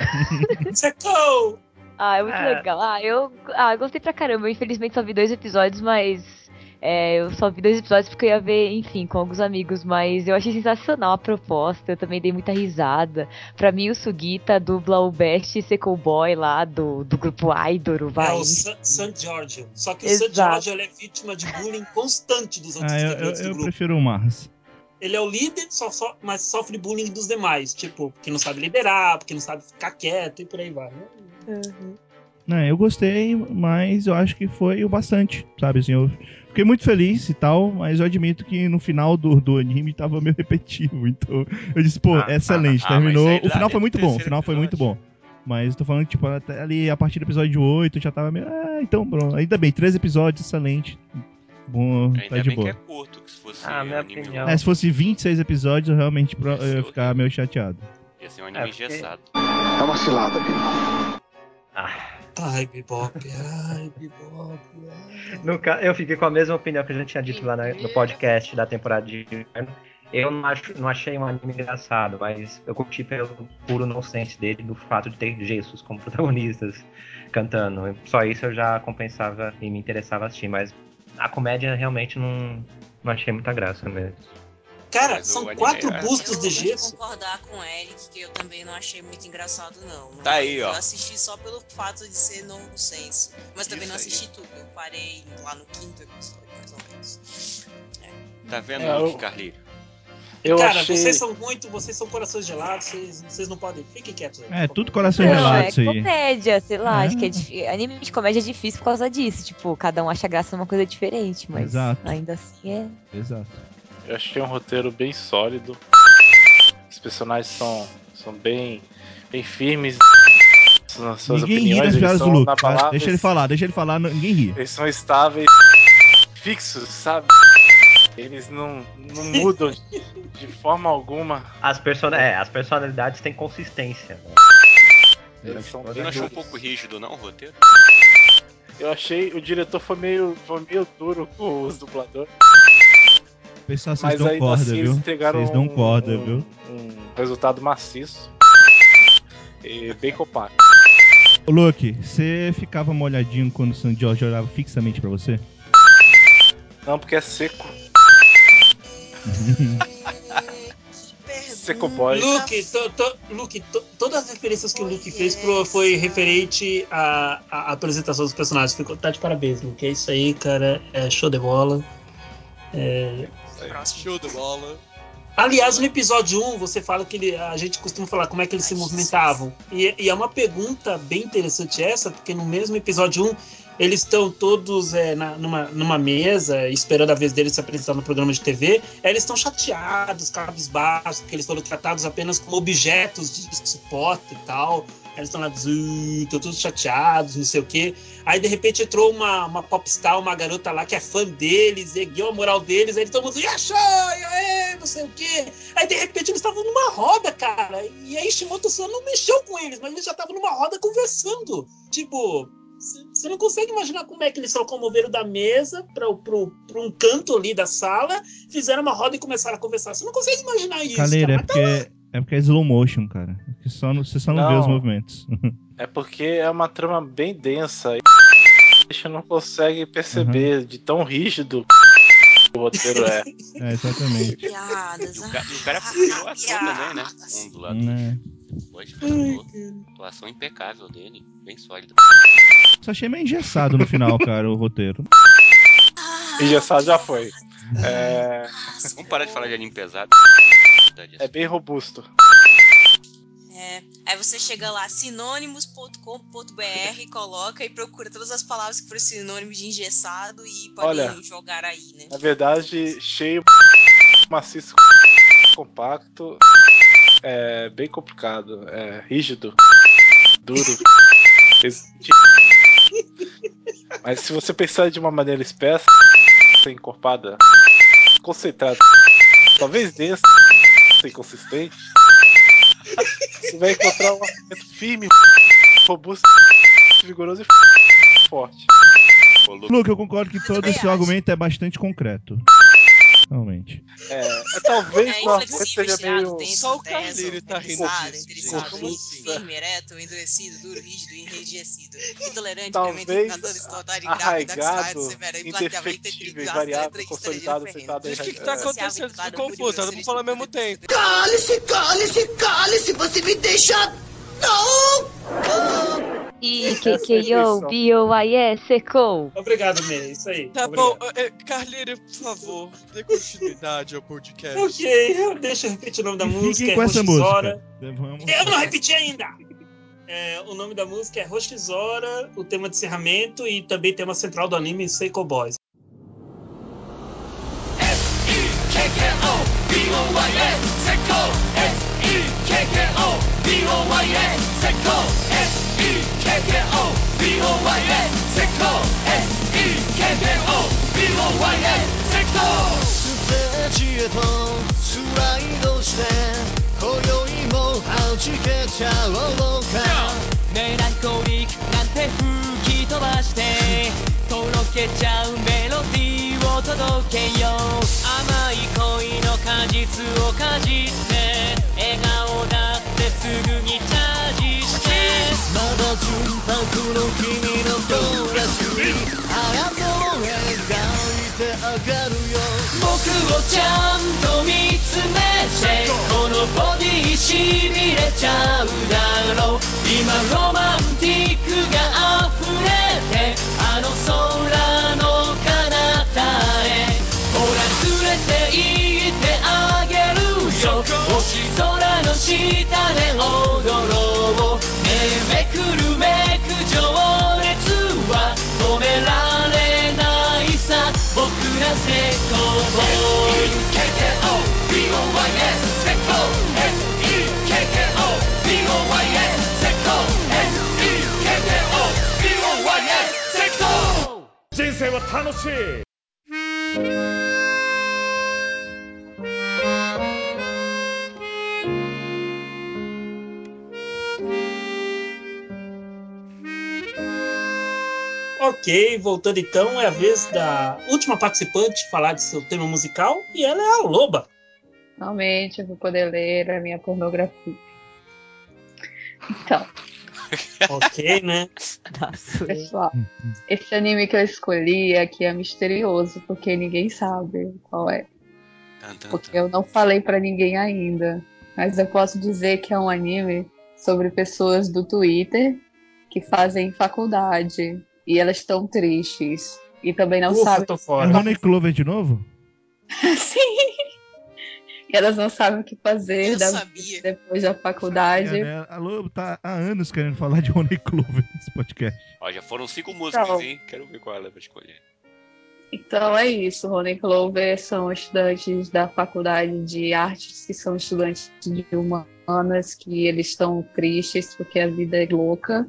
Speaker 1: Secou!
Speaker 6: Ah, é muito
Speaker 12: É.
Speaker 6: legal. Ah eu, ah, eu gostei pra caramba. Infelizmente só vi dois episódios, mas. É, eu só vi dois episódios porque eu ia ver, enfim, com alguns amigos. Mas eu achei sensacional a proposta. Eu também dei muita risada. Pra mim, o Sugita dubla o Best Seco Boy lá do, do grupo Idol, vai.
Speaker 1: É o San, San Giorgio. Só que o
Speaker 6: Exato.
Speaker 1: San Giorgio ele é vítima de bullying constante dos outros
Speaker 2: Ah, eu, eu, eu prefiro o Mars.
Speaker 1: Ele é o líder, só, só- mas sofre bullying dos demais. Tipo, porque não sabe liderar, porque não sabe ficar quieto e por aí vai. né?
Speaker 2: Não, eu gostei, mas eu acho que foi o bastante, sabe? Assim, eu fiquei muito feliz e tal, mas eu admito que no final do, do anime tava meio *laughs* repetitivo. Então eu disse, pô,
Speaker 7: Ah,
Speaker 2: excelente,
Speaker 7: ah, ah,
Speaker 2: terminou.
Speaker 7: aí
Speaker 2: o final foi muito bom, o final foi muito bom. Mas eu tô falando que, tipo, até ali a partir do episódio 8 já tava meio. Ah, então, pronto. Ainda bem, três episódios, excelente. Bom,
Speaker 7: Ainda
Speaker 2: tá de
Speaker 7: bem
Speaker 2: boa.
Speaker 7: que é curto, que se fosse
Speaker 12: Ah, minha
Speaker 7: anime
Speaker 12: opinião.
Speaker 2: É, se fosse 26 episódios, eu realmente pro- eu ia ficar meio chateado.
Speaker 7: ia ser um anime
Speaker 12: É, porque-
Speaker 7: engessado.
Speaker 16: É uma cilada, Bino.
Speaker 1: Ai, Bebop, ai, Bebop. ai.
Speaker 12: No ca- eu fiquei com a mesma opinião que a gente tinha dito lá na- no podcast da temporada de inverno. Eu não, acho, não achei um anime engraçado, mas eu curti pelo puro nonsense dele, do fato de ter Jesus como *laughs* protagonistas cantando. Só isso eu já compensava e me interessava assistir, mas a comédia realmente não, não achei muita graça mesmo.
Speaker 1: Cara,
Speaker 7: Mas
Speaker 1: são quatro
Speaker 7: é-
Speaker 1: bustos de
Speaker 11: Eu vou
Speaker 1: gesso.
Speaker 11: concordar com o Eric, que eu também não achei muito engraçado, não.
Speaker 7: Tá aí, ó.
Speaker 11: Eu assisti só pelo fato de ser nonsense. Mas também
Speaker 7: Isso
Speaker 11: não
Speaker 7: aí.
Speaker 11: assisti tudo. Eu parei lá no quinto episódio, mais ou menos.
Speaker 7: Tá vendo,
Speaker 4: É,
Speaker 7: Luke
Speaker 4: eu-
Speaker 7: Carlírio?
Speaker 4: Eu
Speaker 1: Cara,
Speaker 4: achei.
Speaker 1: vocês são muito, vocês são corações gelados, vocês, vocês não podem. Fiquem quietos aí.
Speaker 2: É, tudo coração
Speaker 6: Não,
Speaker 2: gelado
Speaker 6: é
Speaker 2: isso aí.
Speaker 6: comédia, sei lá,
Speaker 2: É.
Speaker 6: acho que é difí- anime de comédia é difícil por causa disso. Tipo, cada um acha graça numa coisa diferente, mas
Speaker 2: Exato.
Speaker 6: ainda assim é.
Speaker 2: Exato.
Speaker 4: Eu achei um roteiro bem sólido. Os personagens são, são bem, bem firmes nas suas
Speaker 2: Ninguém ri
Speaker 4: opiniões.
Speaker 2: das piadas do Luke, Deixa ele falar, deixa ele falar, ninguém ri.
Speaker 4: Eles são estáveis, fixos, sabe? Eles não, não *laughs* mudam de forma alguma.
Speaker 12: As, persona é, as personalidades têm consistência. né?
Speaker 4: Eles são
Speaker 7: Você não achou um pouco rígido, não, o roteiro?
Speaker 4: Eu achei o diretor foi meio, foi meio duro com os dubladores.
Speaker 2: Pessoal, vocês dão
Speaker 4: ainda
Speaker 2: corda,
Speaker 4: assim
Speaker 2: viu?
Speaker 4: entregaram
Speaker 2: Vocês dão
Speaker 4: um-
Speaker 2: corda,
Speaker 4: um-
Speaker 2: viu?
Speaker 4: um resultado maciço e bem compacto.
Speaker 2: Ô, Luke, você ficava molhadinho quando o San George olhava fixamente pra você?
Speaker 4: Não, porque é seco. *laughs* Seco boy.
Speaker 1: Luke, to- to- Luke, to- todas as referências que o Luke fez pro- foi referente à, à apresentação dos personagens. Ficou, tá de parabéns, Luke. É isso aí, cara. É show de bola. É,
Speaker 3: Show de bola.
Speaker 1: Aliás, no episódio 1, você fala que ele- a gente costuma falar como é que eles se movimentavam. E, e é uma pergunta bem interessante essa, porque no mesmo episódio 1, eles estão todos é, na- numa, numa mesa, esperando a vez deles se apresentar no programa de TV. Aí eles estão chateados, cabisbaixos, porque eles foram tratados apenas como objetos de suporte e tal. Eles estão lá, estão todos chateados, não sei o quê. Aí de repente entrou uma, uma popstar, uma garota lá que é fã deles, ergueu a moral deles, aí eles estão mundo, Yashai, aê, não sei o quê. Aí de repente eles estavam numa roda, cara. E aí Shimoto San não mexeu com eles, mas eles já estavam numa roda conversando. Tipo, você não consegue imaginar como é que eles se locomoveram da mesa para um canto ali da sala, fizeram uma roda e começaram a conversar. Você não consegue imaginar isso.
Speaker 2: Caleira, é
Speaker 1: cara.
Speaker 2: porque, é porque é slow motion, cara. É que só não- você só não, vê
Speaker 4: Não.
Speaker 2: os movimentos. *laughs*
Speaker 4: É porque é uma trama bem densa. E a gente não consegue perceber de tão rígido o roteiro é.
Speaker 2: É, exatamente.
Speaker 11: Piadas.
Speaker 7: E o, ca- e o cara ator também, né? Um do lado.
Speaker 2: Né?
Speaker 7: Falou. Atuação impecável dele, bem sólida.
Speaker 2: Só achei meio engessado no final, cara, o roteiro.
Speaker 4: Engessado já foi. É,
Speaker 7: Vamos parar de falar de anime pesado.
Speaker 4: é bem robusto.
Speaker 11: É. Aí você chega lá, sinônimos.com.br, coloca e procura todas as palavras que foram sinônimos de engessado e pode
Speaker 4: Olha,
Speaker 11: jogar aí, né?
Speaker 4: Na verdade, cheio, maciço, compacto, é bem complicado, é rígido, duro. Mas se você pensar de uma maneira espessa, encorpada, concentrada, talvez densa consistente, você vai encontrar um argumento firme, robusto, vigoroso e forte.
Speaker 2: Luke, eu concordo que todo esse argumento é bastante concreto. Realmente.
Speaker 4: É, é talvez
Speaker 11: É inflexível,
Speaker 4: seja meio.
Speaker 11: denso,
Speaker 3: Só o Carlinho tá rindo
Speaker 11: interessado,
Speaker 3: assim?
Speaker 11: firme, ereto, endurecido, duro, rígido, enrijecido, intolerante,
Speaker 4: Talvez
Speaker 11: ingrave, daxado,
Speaker 4: arraigado, indefectível, variável, consolidado, sentado em
Speaker 3: O que, que tá acontecendo? Tô confuso, tá todo mundo falando ao mesmo tempo.
Speaker 14: Cale-se, cale-se, cale-se, você me deixa. Não!
Speaker 6: E que que yo, B-O-I-E, secou.
Speaker 1: Obrigado, May. Isso aí.
Speaker 3: Tá
Speaker 1: Obrigado.
Speaker 3: bom, é, Carlinho, por favor, dê continuidade ao podcast.
Speaker 1: Ok, deixa eu repetir o nome da música.
Speaker 2: Fiquem
Speaker 1: é
Speaker 2: com essa música.
Speaker 1: Eu não repeti ainda! É, o nome da música é Roshizora, o tema de encerramento e também tema central do anime Seiko Boys.
Speaker 14: ステージへとスライドして今宵も弾けちゃおうか。
Speaker 8: メランコリックなんて吹き飛ばしてとろけちゃうメロディーを届けよう。甘い恋の果実をかじって笑顔だってすぐに
Speaker 14: まだ純白の君のドレスに花の描いてあげるよ。
Speaker 8: 僕をちゃんと見つめてこのボディしびれちゃうだろ。う今ロマンティックが溢れてあの空の彼方へ。ほら連れて行ってあげるよ。星空の下で踊ろう。
Speaker 9: 人生は楽しい
Speaker 1: Ok, voltando então, é a vez da última participante falar de seu tema musical e ela é a Loba.
Speaker 10: Finalmente eu vou poder ler a minha pornografia. Então, *laughs*
Speaker 1: Ok, né?
Speaker 10: pessoal, esse anime que eu escolhi aqui é misterioso, porque ninguém sabe qual é. Porque eu não falei pra ninguém ainda. Mas eu posso dizer que é um anime sobre pessoas do Twitter que fazem faculdade e elas estão tristes. E também não
Speaker 2: Ufa,
Speaker 10: sabem.
Speaker 2: tô É Honey Clover de novo? *laughs*
Speaker 10: Sim. Elas não sabem o que fazer da depois da faculdade.
Speaker 2: É, né? A Lobo tá há anos querendo falar de Honey Clover nesse podcast.
Speaker 7: Ó, já foram cinco músicas,
Speaker 10: Então.
Speaker 7: hein? Quero ver qual ela vai escolher.
Speaker 10: Então é isso, Rony Clover são estudantes da faculdade de artes que são estudantes de humanas que eles estão tristes porque a vida é louca.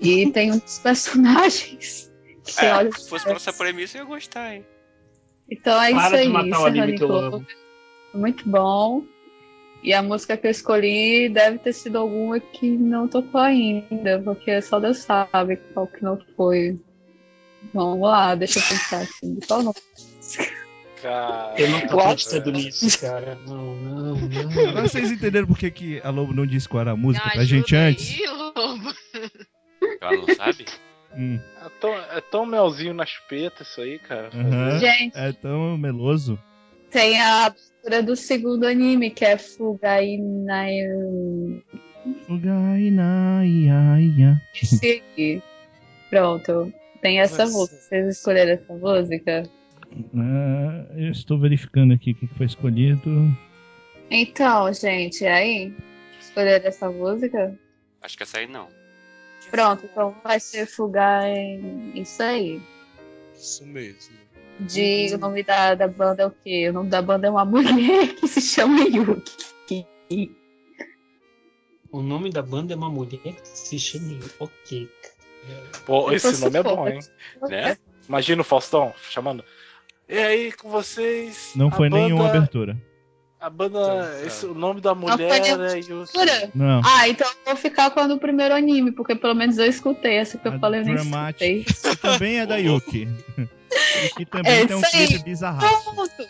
Speaker 10: E *laughs* tem dos personagens que você olha
Speaker 7: É, se fosse pela essa premissa, eu ia gostar, hein?
Speaker 10: Então é
Speaker 1: Para
Speaker 10: isso
Speaker 1: de
Speaker 10: aí,
Speaker 1: matar
Speaker 10: isso
Speaker 1: o
Speaker 10: é
Speaker 1: anime
Speaker 10: Honey
Speaker 1: que eu
Speaker 10: Clover. Muito bom. E a música que eu escolhi deve ter sido alguma que não tocou ainda, porque só Deus sabe qual que não foi. Vamos lá, deixa eu pensar assim. Qual não?
Speaker 4: Cara,
Speaker 1: Eu não tô acreditando nisso, cara. Não, não, não.
Speaker 2: Agora vocês entenderam por que, que a Lobo não disse qual era a música pra
Speaker 11: ajuda
Speaker 2: gente
Speaker 11: aí,
Speaker 2: antes?
Speaker 11: Lobo.
Speaker 7: Ela não sabe?
Speaker 2: Hum,
Speaker 4: É tão, é tão melzinho nas petas isso aí, cara.
Speaker 2: aham.
Speaker 10: Gente.
Speaker 2: É tão meloso.
Speaker 10: Tem a abertura do segundo anime, que é Fugai Nai.
Speaker 2: Ugai, nai.
Speaker 10: Sim. Pronto. Tem essa
Speaker 1: Nossa.
Speaker 10: música. Vocês escolheram essa música?
Speaker 2: Ah, eu estou verificando aqui o que foi escolhido.
Speaker 10: Então, gente, aí? Escolheram essa música?
Speaker 7: Acho que essa aí não.
Speaker 10: Pronto, então vai ser Fugai. Isso aí.
Speaker 3: Isso mesmo.
Speaker 10: De, o nome da, da banda é o quê? O nome da banda é uma *laughs* mulher que se chama Yuki.
Speaker 1: O nome da banda é uma mulher que se chama. Ok.
Speaker 4: Pô, esse nome é bom, hein? Né? Imagina o Faustão chamando. E aí com vocês?
Speaker 2: Não foi
Speaker 4: banda,
Speaker 2: nenhuma abertura.
Speaker 4: A banda. Esse, o nome da mulher é Yuki.
Speaker 2: Não.
Speaker 10: Ah, então eu vou ficar com a do primeiro anime, porque pelo menos eu escutei. Essa que eu
Speaker 2: A
Speaker 10: falei, eu nem
Speaker 2: Dramatic.
Speaker 10: escutei.
Speaker 2: Também é da Yuki. E que também
Speaker 10: É
Speaker 2: tem um clipe bizarraço.
Speaker 10: Pronto.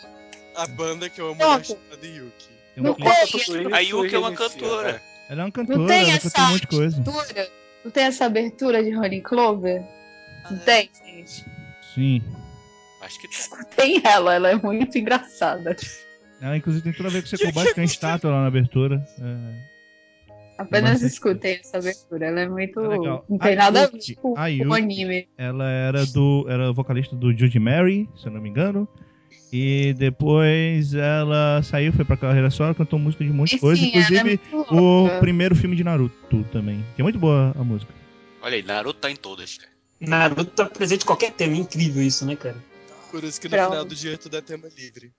Speaker 3: A banda que eu amo é chamada Yuki.
Speaker 2: Tem um
Speaker 10: Não
Speaker 2: clipe-
Speaker 7: A Yuki é uma cantora.
Speaker 4: né?
Speaker 2: Ela é uma
Speaker 10: não
Speaker 2: cantora,
Speaker 10: tem
Speaker 2: ela
Speaker 10: essa
Speaker 2: um monte de coisa.
Speaker 10: abertura. Não tem essa abertura de Honey Clover? Não tem, gente.
Speaker 2: Sim.
Speaker 7: Acho que tem.
Speaker 10: Tem ela, ela é muito engraçada.
Speaker 2: Ela, inclusive, tem tudo a ver com o Secobate, tem estátua lá na abertura. É,
Speaker 10: Apenas
Speaker 2: Bastante
Speaker 10: escutei essa abertura. Ela é muito.
Speaker 2: é legal.
Speaker 10: Não tem nada a ver com
Speaker 2: a
Speaker 10: o anime.
Speaker 2: Ela era do era vocalista do Judy Mary, se eu não me engano. E depois ela saiu, foi pra carreira solo, cantou música de um monte de coisa,
Speaker 10: é
Speaker 2: inclusive
Speaker 10: muito
Speaker 2: o primeiro filme de Naruto também, que é muito boa a música.
Speaker 7: Olha aí, Naruto tá em todas.
Speaker 1: Naruto tá presente em qualquer tema. Incrível isso, né, cara?
Speaker 3: Por isso que no
Speaker 10: Pronto.
Speaker 3: final do dia tudo é tema livre.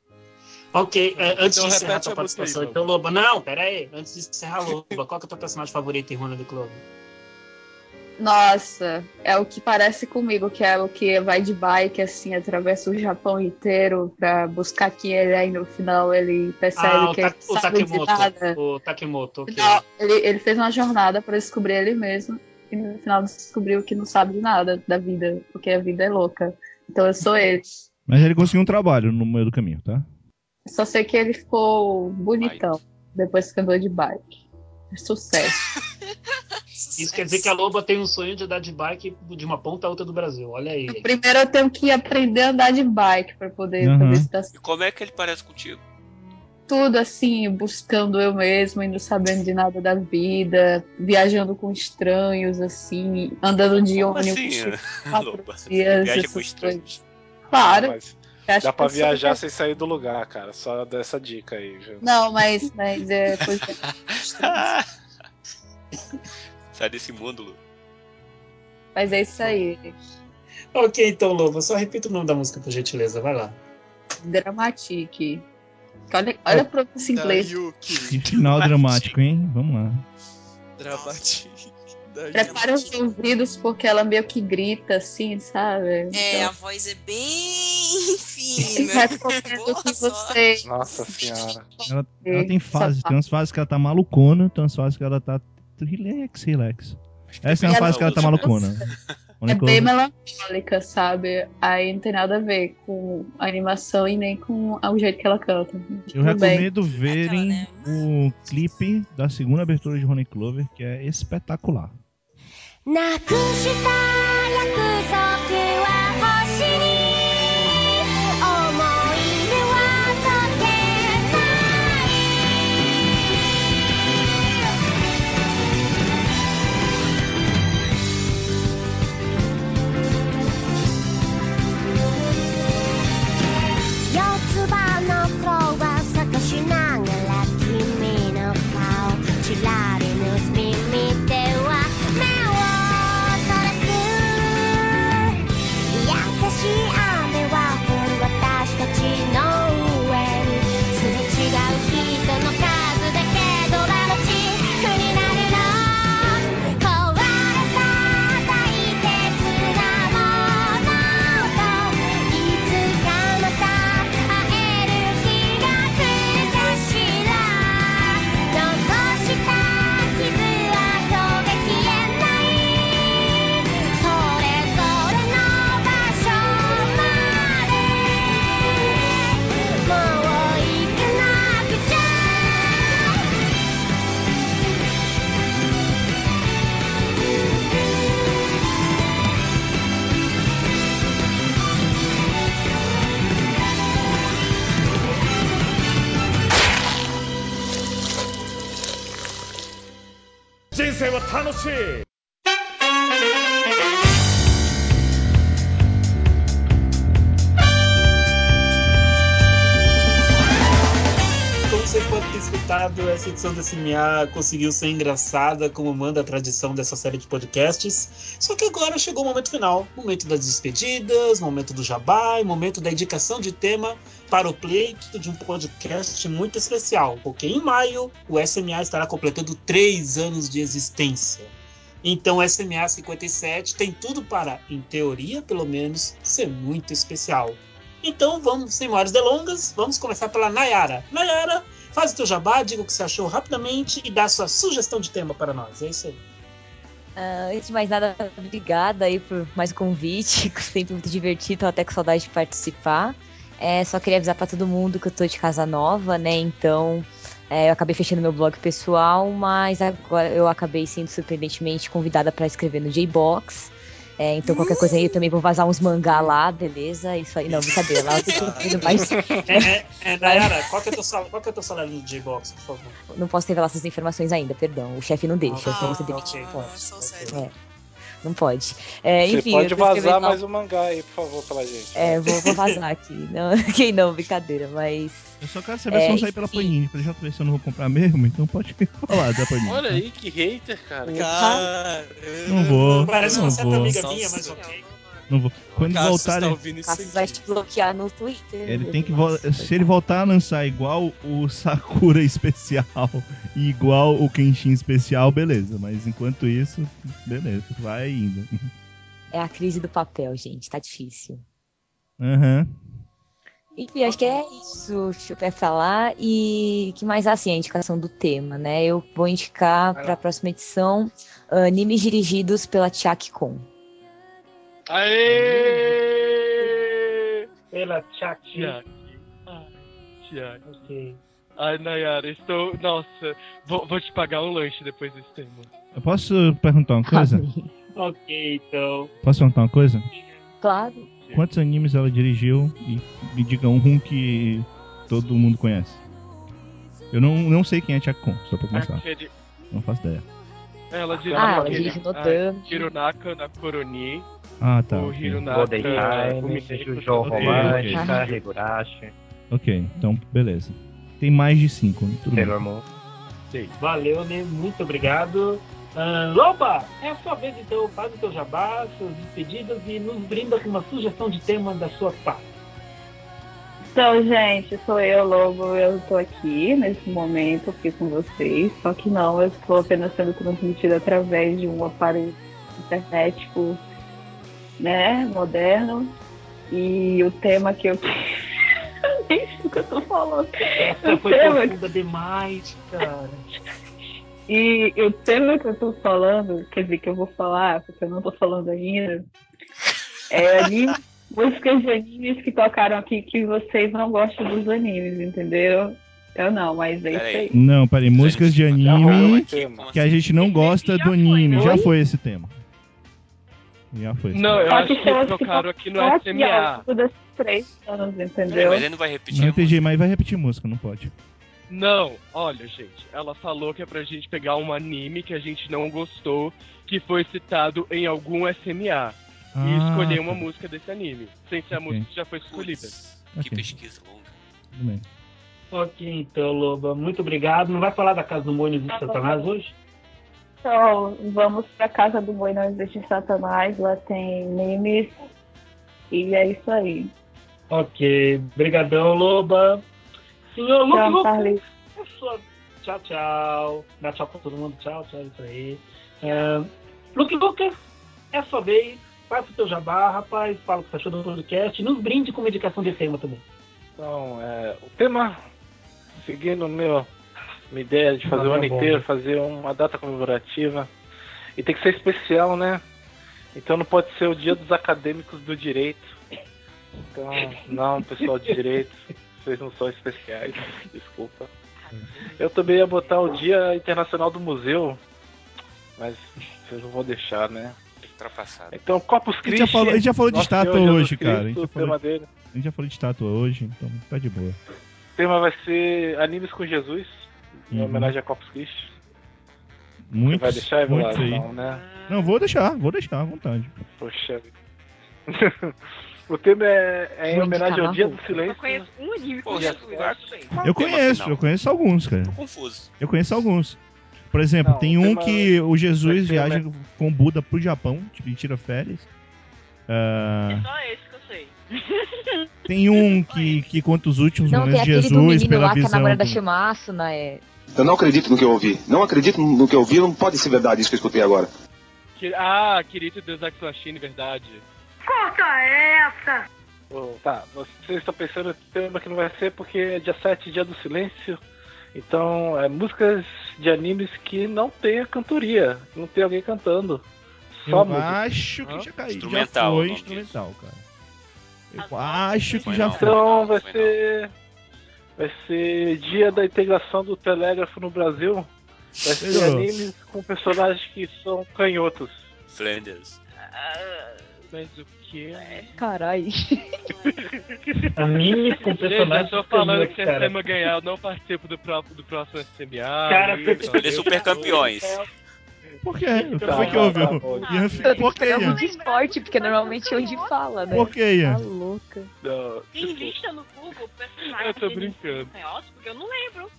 Speaker 1: Ok, é, antes
Speaker 3: Então
Speaker 1: de encerrar tua
Speaker 3: a aí,
Speaker 1: participação,
Speaker 3: Lobo.
Speaker 1: então, Loba. Não, pera aí. Antes de encerrar, Loba, qual que é o teu personagem favorito em Runa do Clube?
Speaker 10: Nossa, é o que parece comigo, que é o que vai de bike, assim, atravessa o Japão inteiro pra buscar quem ele é e no final ele percebe
Speaker 1: Ah, o,
Speaker 10: que
Speaker 1: Ta
Speaker 10: ele
Speaker 1: o
Speaker 10: não sabe de
Speaker 1: Takemoto.
Speaker 10: nada.
Speaker 1: O Takemoto, ok.
Speaker 10: Não, ele, ele fez uma jornada pra descobrir ele mesmo e no final descobriu que não sabe de nada da vida, porque a vida é louca. Então eu sou ele.
Speaker 2: Mas ele conseguiu um trabalho no meio do caminho, tá?
Speaker 10: Só sei que ele ficou bonitão depois que andou de bike. Sucesso. *laughs*
Speaker 1: Isso quer dizer que a Loba tem um sonho de andar de bike de uma ponta a outra do Brasil. Olha aí.
Speaker 10: Primeiro eu tenho que aprender a andar de bike pra poder
Speaker 2: Uhum.
Speaker 10: fazer esse das-
Speaker 7: E como é que ele parece contigo?
Speaker 10: tudo assim, buscando eu mesmo, e não sabendo de nada da vida, viajando com estranhos, assim, andando de
Speaker 7: Como
Speaker 10: ônibus.
Speaker 7: assim, *laughs* Loba?
Speaker 10: dias,
Speaker 7: Viaja com estranhos.
Speaker 10: Claro.
Speaker 4: Mas dá pra viajar sem sair do lugar, cara. Só dessa dica aí, viu?
Speaker 10: Não, mas, mas é. *laughs*
Speaker 7: Sai desse mundo, Lu.
Speaker 10: mas é isso aí.
Speaker 1: Ok, então, Loba, só repita o nome da música, por gentileza. Vai lá.
Speaker 10: Dramatique. Olha, olha a pronúncia em inglês.
Speaker 2: Que final dramático, hein? Vamos lá.
Speaker 3: Dramático.
Speaker 10: Prepara os ouvidos porque ela meio que grita assim, sabe?
Speaker 11: É, a
Speaker 10: Então,
Speaker 11: voz é bem *laughs* fina.
Speaker 10: que vocês.
Speaker 4: Nossa senhora.
Speaker 2: Ela, ela tem fases, tem umas fases que ela tá malucona, tem umas fases que ela tá relax, relax. Essa é uma fase que ela tá malucona. *laughs*
Speaker 10: É bem melancólica, sabe? Aí não tem nada a ver com a animação e nem com o jeito que ela canta.
Speaker 2: Eu
Speaker 10: Tudo bem.
Speaker 2: recomendo verem o clipe da segunda abertura de Ronnie Clover, que é espetacular.
Speaker 8: なくした約
Speaker 1: escutado, essa edição da SMA conseguiu ser engraçada, como manda a tradição dessa série de podcasts. Só que agora chegou o momento final momento das despedidas, momento do jabá, momento da indicação de tema para o pleito de um podcast muito especial, porque em maio o SMA estará completando três anos de existência. Então, o SMA 57 tem tudo para, em teoria pelo menos, ser muito especial. Então vamos, sem maiores delongas, vamos começar pela Nayara. Nayara, faz o teu jabá, diga o que você achou rapidamente e dá a sua sugestão de tema para nós. É isso aí.
Speaker 6: Ah, antes de mais nada, obrigada aí por mais um convite, *laughs* sempre muito divertido, até com saudade de participar. É, só queria avisar para todo mundo que eu tô de casa nova, né? Então, é, eu acabei fechando meu blog pessoal, mas agora eu acabei sendo surpreendentemente convidada para escrever no J-Box. É, então, qualquer coisa aí, eu também vou vazar uns mangá lá, beleza? Isso aí, não, brincadeira, lá eu tô escrevendo mais. *laughs*
Speaker 1: É, é, é, Nayara, qual que é o teu salário, qual que é teu salário no J-Box, por favor?
Speaker 6: Não posso revelar essas informações ainda, perdão. O chefe não deixa,
Speaker 1: Ah,
Speaker 6: senão você
Speaker 1: ok.
Speaker 6: demite.
Speaker 1: ok.
Speaker 6: É. Não pode. É,
Speaker 4: Você
Speaker 6: enfim,
Speaker 4: pode
Speaker 6: tô escrevendo
Speaker 4: vazar mais um mangá aí, por favor, pela gente.
Speaker 6: É, vou, vou vazar aqui. Não, *laughs* quem não, brincadeira, mas.
Speaker 2: Eu só quero saber se
Speaker 6: É,
Speaker 2: vão sair pela. Panini, pra já ver se eu não vou comprar mesmo, então pode *laughs* falar da Panini.
Speaker 4: Olha aí, que hater, cara.
Speaker 3: Cara,
Speaker 2: Não vou,
Speaker 1: Parece uma certa amiga minha, mas ok.
Speaker 2: Não vou. Quando
Speaker 3: Cassius
Speaker 2: voltarem,
Speaker 3: tá
Speaker 6: Cassius vai te bloquear no Twitter.
Speaker 2: ele tem que vol- se ele voltar a lançar igual o Sakura *laughs* especial e igual o Kenshin especial, beleza. Mas enquanto isso, beleza, vai indo.
Speaker 6: É a crise do papel, gente, tá difícil.
Speaker 2: Aham.
Speaker 6: Enfim, acho que é isso que eu quero falar. E que mais assim, a indicação do tema, né? Eu vou indicar para a próxima edição animes dirigidos pela Chak Kon.
Speaker 15: Aê!
Speaker 1: Pela Chak.
Speaker 15: Tiago. Tiago. Ai, Nayara, estou. Nossa, vou, vou te pagar um lanche depois desse tema.
Speaker 2: Eu posso perguntar uma coisa? *laughs*
Speaker 1: Ok, então.
Speaker 2: Posso perguntar uma coisa?
Speaker 6: Claro.
Speaker 2: Quantos animes ela dirigiu e me diga um que todo mundo conhece? Eu não, não sei quem é Chakon, só pra começar.
Speaker 15: Aquele-
Speaker 2: Não faço ideia.
Speaker 15: Ela dirigiu
Speaker 6: Ah, ela
Speaker 15: aquele-
Speaker 6: dirigiu no
Speaker 15: ah,
Speaker 6: Dama.
Speaker 15: Hironaka na Koroni.
Speaker 2: Ah, tá.
Speaker 15: O
Speaker 2: ok.
Speaker 15: Hirunaka. O
Speaker 12: Jojo Romântica. Higurashi,
Speaker 2: Ok, então beleza. Tem mais de cinco, tudo bem.
Speaker 12: Sailor Moon.
Speaker 1: Valeu, né? Muito obrigado. Ah, Loba, é a sua vez então. Faz o teu jabá, suas despedidas e nos brinda com uma sugestão de tema da sua parte.
Speaker 10: Então, gente, sou eu, Lobo. Eu tô aqui nesse momento aqui com vocês. Só que não, eu estou apenas sendo transmitida através de um aparelho internético, né, moderno. E o tema que eu. Nem sei o que eu tô falando.
Speaker 1: Essa
Speaker 10: O
Speaker 1: foi
Speaker 10: tema-
Speaker 1: profunda demais, cara.
Speaker 10: E o tema que eu tô falando, quer dizer, que eu vou falar, porque eu não tô falando ainda, é anime, *laughs* músicas de animes que tocaram aqui que vocês não gostam dos animes, entendeu? Eu não, mas é isso aí.
Speaker 2: Não, peraí, músicas de anime
Speaker 4: tema.
Speaker 2: que a gente não gosta do anime. Já foi esse tema. Já foi. esse
Speaker 15: Não,
Speaker 2: tema.
Speaker 15: eu acho
Speaker 10: que
Speaker 15: trocaram aqui no SMA.
Speaker 10: três anos, entendeu?
Speaker 7: Mas ele não vai repetir.
Speaker 2: Não entendi, mas vai repetir música, não pode.
Speaker 15: Não, olha, gente, ela falou que é pra gente pegar um anime que a gente não gostou, que foi citado em algum SMA. e
Speaker 2: Ah,
Speaker 15: escolher uma
Speaker 2: tá.
Speaker 15: música desse anime, sem ser a música que já foi escolhida.
Speaker 7: Que pesquisa longa.
Speaker 2: Tudo bem.
Speaker 1: Ok, então, Loba, muito obrigado. Não vai falar da Casa do Mônio de Satanás hoje?
Speaker 10: Então, vamos pra casa do Boi Não Existe Satanás, lá tem memes. E é isso aí.
Speaker 1: Ok, brigadão, Loba. Senhor Luke
Speaker 10: Tchau,
Speaker 1: Lucas, é tchau, tchau. Dá tchau pra todo mundo, tchau, tchau, isso aí. É... Luke Lucas, é a sua vez. Faça o teu jabá, rapaz. Fala o que você achou do podcast. E nos brinde com uma indicação de tema também.
Speaker 4: Então, é, o tema, seguindo meu, minha ideia de fazer o ano
Speaker 1: tá bom.
Speaker 4: inteiro, fazer uma data comemorativa, e tem que ser especial, né? Então não pode ser o dia dos acadêmicos do direito. Então, não, pessoal de direito, *laughs* vocês não são especiais, *laughs* desculpa. Eu também ia botar o Dia Internacional do Museu, mas vocês não vão deixar, né?
Speaker 7: Ultrapassado.
Speaker 4: Então, Corpus
Speaker 2: A gente
Speaker 4: Christi.
Speaker 2: já falou, a gente já falou de estátua
Speaker 4: Senhor
Speaker 2: hoje, cara. A gente,
Speaker 4: Cristo,
Speaker 2: falou,
Speaker 4: dele.
Speaker 2: a gente já falou de estátua hoje, então tá de boa.
Speaker 4: O tema vai ser Animes com Jesus, em
Speaker 2: Uhum.
Speaker 4: homenagem a Corpus Christi. Você
Speaker 2: Muitos,
Speaker 4: vai deixar,
Speaker 2: aí.
Speaker 4: Não, né?
Speaker 2: Não, vou deixar, vou deixar à vontade.
Speaker 4: Poxa vida. *laughs* o tema é, é em homenagem ao Dia do. Silêncio.
Speaker 11: Eu conheço um anime com
Speaker 7: Pô,
Speaker 11: Jesus,
Speaker 2: Eu
Speaker 7: o tema
Speaker 2: conheço,
Speaker 7: final?
Speaker 2: eu conheço alguns, cara.
Speaker 7: Tô confuso.
Speaker 2: Eu conheço alguns. Por exemplo,
Speaker 4: Não,
Speaker 2: tem
Speaker 4: o
Speaker 2: um
Speaker 4: tema
Speaker 2: que o
Speaker 4: vai
Speaker 2: Jesus
Speaker 4: ser
Speaker 2: viaja
Speaker 4: homen-
Speaker 2: com o Buda pro Japão, tipo, e tira férias. Ah,
Speaker 11: É só esse que eu sei. *laughs*
Speaker 2: tem um que, que conta os últimos
Speaker 6: Não,
Speaker 2: momentos de Jesus pela
Speaker 6: lá que é
Speaker 2: visão. do-
Speaker 6: né?
Speaker 17: Eu não acredito no que eu ouvi. Não acredito no que eu ouvi. Não pode ser verdade isso que eu escutei agora.
Speaker 15: Ah, Kirito Deus Ex Machina, verdade.
Speaker 14: Corta essa!
Speaker 4: Tá, vocês estão pensando que tema que não vai ser porque é dia 7, dia do silêncio. Então, é músicas de animes que não tem a cantoria, não tem alguém cantando. Só
Speaker 2: Eu
Speaker 4: música.
Speaker 2: acho que já caiu. Já
Speaker 7: Instrumental, o
Speaker 2: foi instrumental, cara. Eu acho que
Speaker 7: Foi
Speaker 2: já
Speaker 7: não.
Speaker 2: foi.
Speaker 4: Então vai
Speaker 7: Foi
Speaker 4: ser. Vai ser dia da integração do telégrafo no Brasil. Vai ser animes com personagens que são canhotos.
Speaker 7: Flanders.
Speaker 15: Mas o que?
Speaker 6: Caralho.
Speaker 1: Anime com
Speaker 15: Gente, eu
Speaker 1: personagens
Speaker 15: tô falando que se a. SMA ganhar, eu não participo do, pró- do próximo SMA.
Speaker 1: Cara, você-
Speaker 15: então,
Speaker 7: Escolher
Speaker 15: eu-
Speaker 7: super campeões.
Speaker 2: Por quê? O que
Speaker 18: Tá,
Speaker 2: foi que
Speaker 18: tá,
Speaker 2: houve?
Speaker 18: tá bom.
Speaker 2: Ian,
Speaker 6: Eu esperava
Speaker 2: Ian?
Speaker 6: de esporte, porque normalmente é onde fala, né?
Speaker 2: Por que, Ian?
Speaker 6: Tá louca.
Speaker 4: Não,
Speaker 11: Tem
Speaker 4: tipo,
Speaker 11: lista no Google personagem
Speaker 3: Eu tô brincando.
Speaker 11: Porque eu não lembro.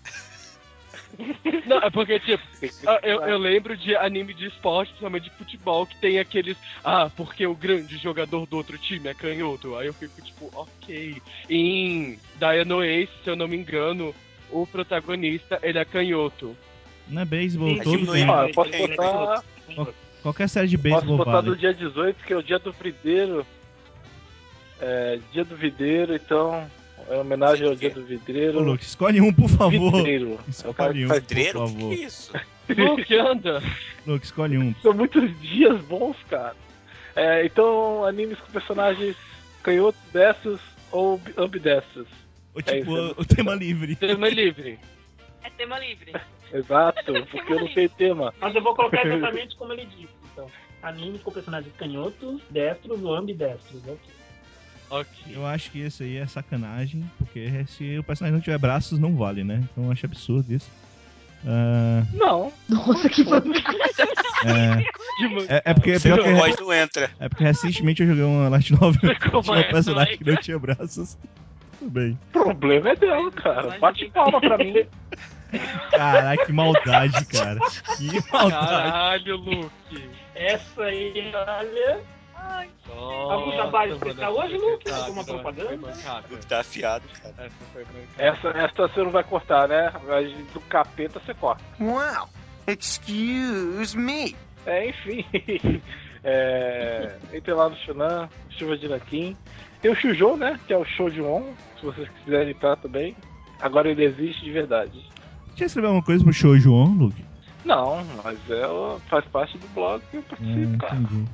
Speaker 3: Não, é porque, tipo, eu, eu lembro de anime de esporte, principalmente de futebol, que tem aqueles. Ah, porque o grande jogador do outro time é canhoto. Aí eu fico, tipo, ok. Em Diano Ace, se eu não me engano, o protagonista, ele é canhoto.
Speaker 2: Não é beisebol,
Speaker 19: Sim,
Speaker 2: todo
Speaker 19: sim,
Speaker 2: tem.
Speaker 4: ó, eu posso botar,
Speaker 2: Qual- Qualquer série de
Speaker 4: posso
Speaker 2: beisebol
Speaker 4: botar
Speaker 2: vale.
Speaker 4: do dia 18, que é o dia do videiro. É, dia do videiro, então. É homenagem ao dia do vidreiro.
Speaker 2: Ô, Luke, escolhe um, por favor.
Speaker 4: Vidreiro. É
Speaker 2: Escolhe
Speaker 4: que
Speaker 2: um,
Speaker 4: faz
Speaker 2: por
Speaker 19: Pedreiro? *laughs* O que,
Speaker 2: favor.
Speaker 19: que é isso?
Speaker 3: Luke, anda!
Speaker 2: Luke, escolhe um.
Speaker 4: São muitos dias bons, cara. É, então, animes com personagens canhotos, destros ou bi- ambidestros.
Speaker 2: Ou
Speaker 4: É
Speaker 2: tipo,
Speaker 4: isso,
Speaker 2: o tema livre.
Speaker 3: Tema livre.
Speaker 11: É tema livre.
Speaker 4: Exato, *laughs* porque eu não tenho tema.
Speaker 1: Mas eu vou colocar exatamente como ele disse. Então, animes com personagens canhotos, destros ou ambidestros. ok.
Speaker 3: Ok.
Speaker 2: Eu acho que esse aí é sacanagem, porque se o personagem não tiver braços, não vale, né? Então eu acho absurdo isso. Ah,
Speaker 4: Não.
Speaker 6: Nossa, que
Speaker 2: é, é, é porque,
Speaker 19: Você
Speaker 2: pior
Speaker 19: não
Speaker 2: que-
Speaker 19: pode, não entra.
Speaker 2: é porque recentemente eu joguei uma light novel tinha
Speaker 3: Como *laughs* é?
Speaker 2: um personagem que não tinha braços. Tudo bem.
Speaker 4: O problema é dela, cara. Bate palma pra *laughs* mim.
Speaker 2: Caralho, que maldade, cara. Que maldade.
Speaker 3: Caralho, Luke.
Speaker 1: Essa aí, olha. Algum trabalho especial hoje, Luke? Alguma propaganda?
Speaker 19: Luke tá afiado, cara.
Speaker 3: Essa foi.
Speaker 4: Essa, essa você não vai cortar, né? Mas do capeta você corta.
Speaker 14: Wow. Excuse me.
Speaker 4: É, enfim. *laughs* É, entre lá no Shunan, Chuva de Nanquim. Tem o Shujou, né? Que é o show de On, se vocês quiserem entrar também. Agora ele existe de verdade.
Speaker 2: Eu escrever alguma coisa pro show, João, Luke?
Speaker 4: Não, mas é, faz parte do blog que eu participo,
Speaker 2: Hum,
Speaker 4: cara.
Speaker 2: entendi.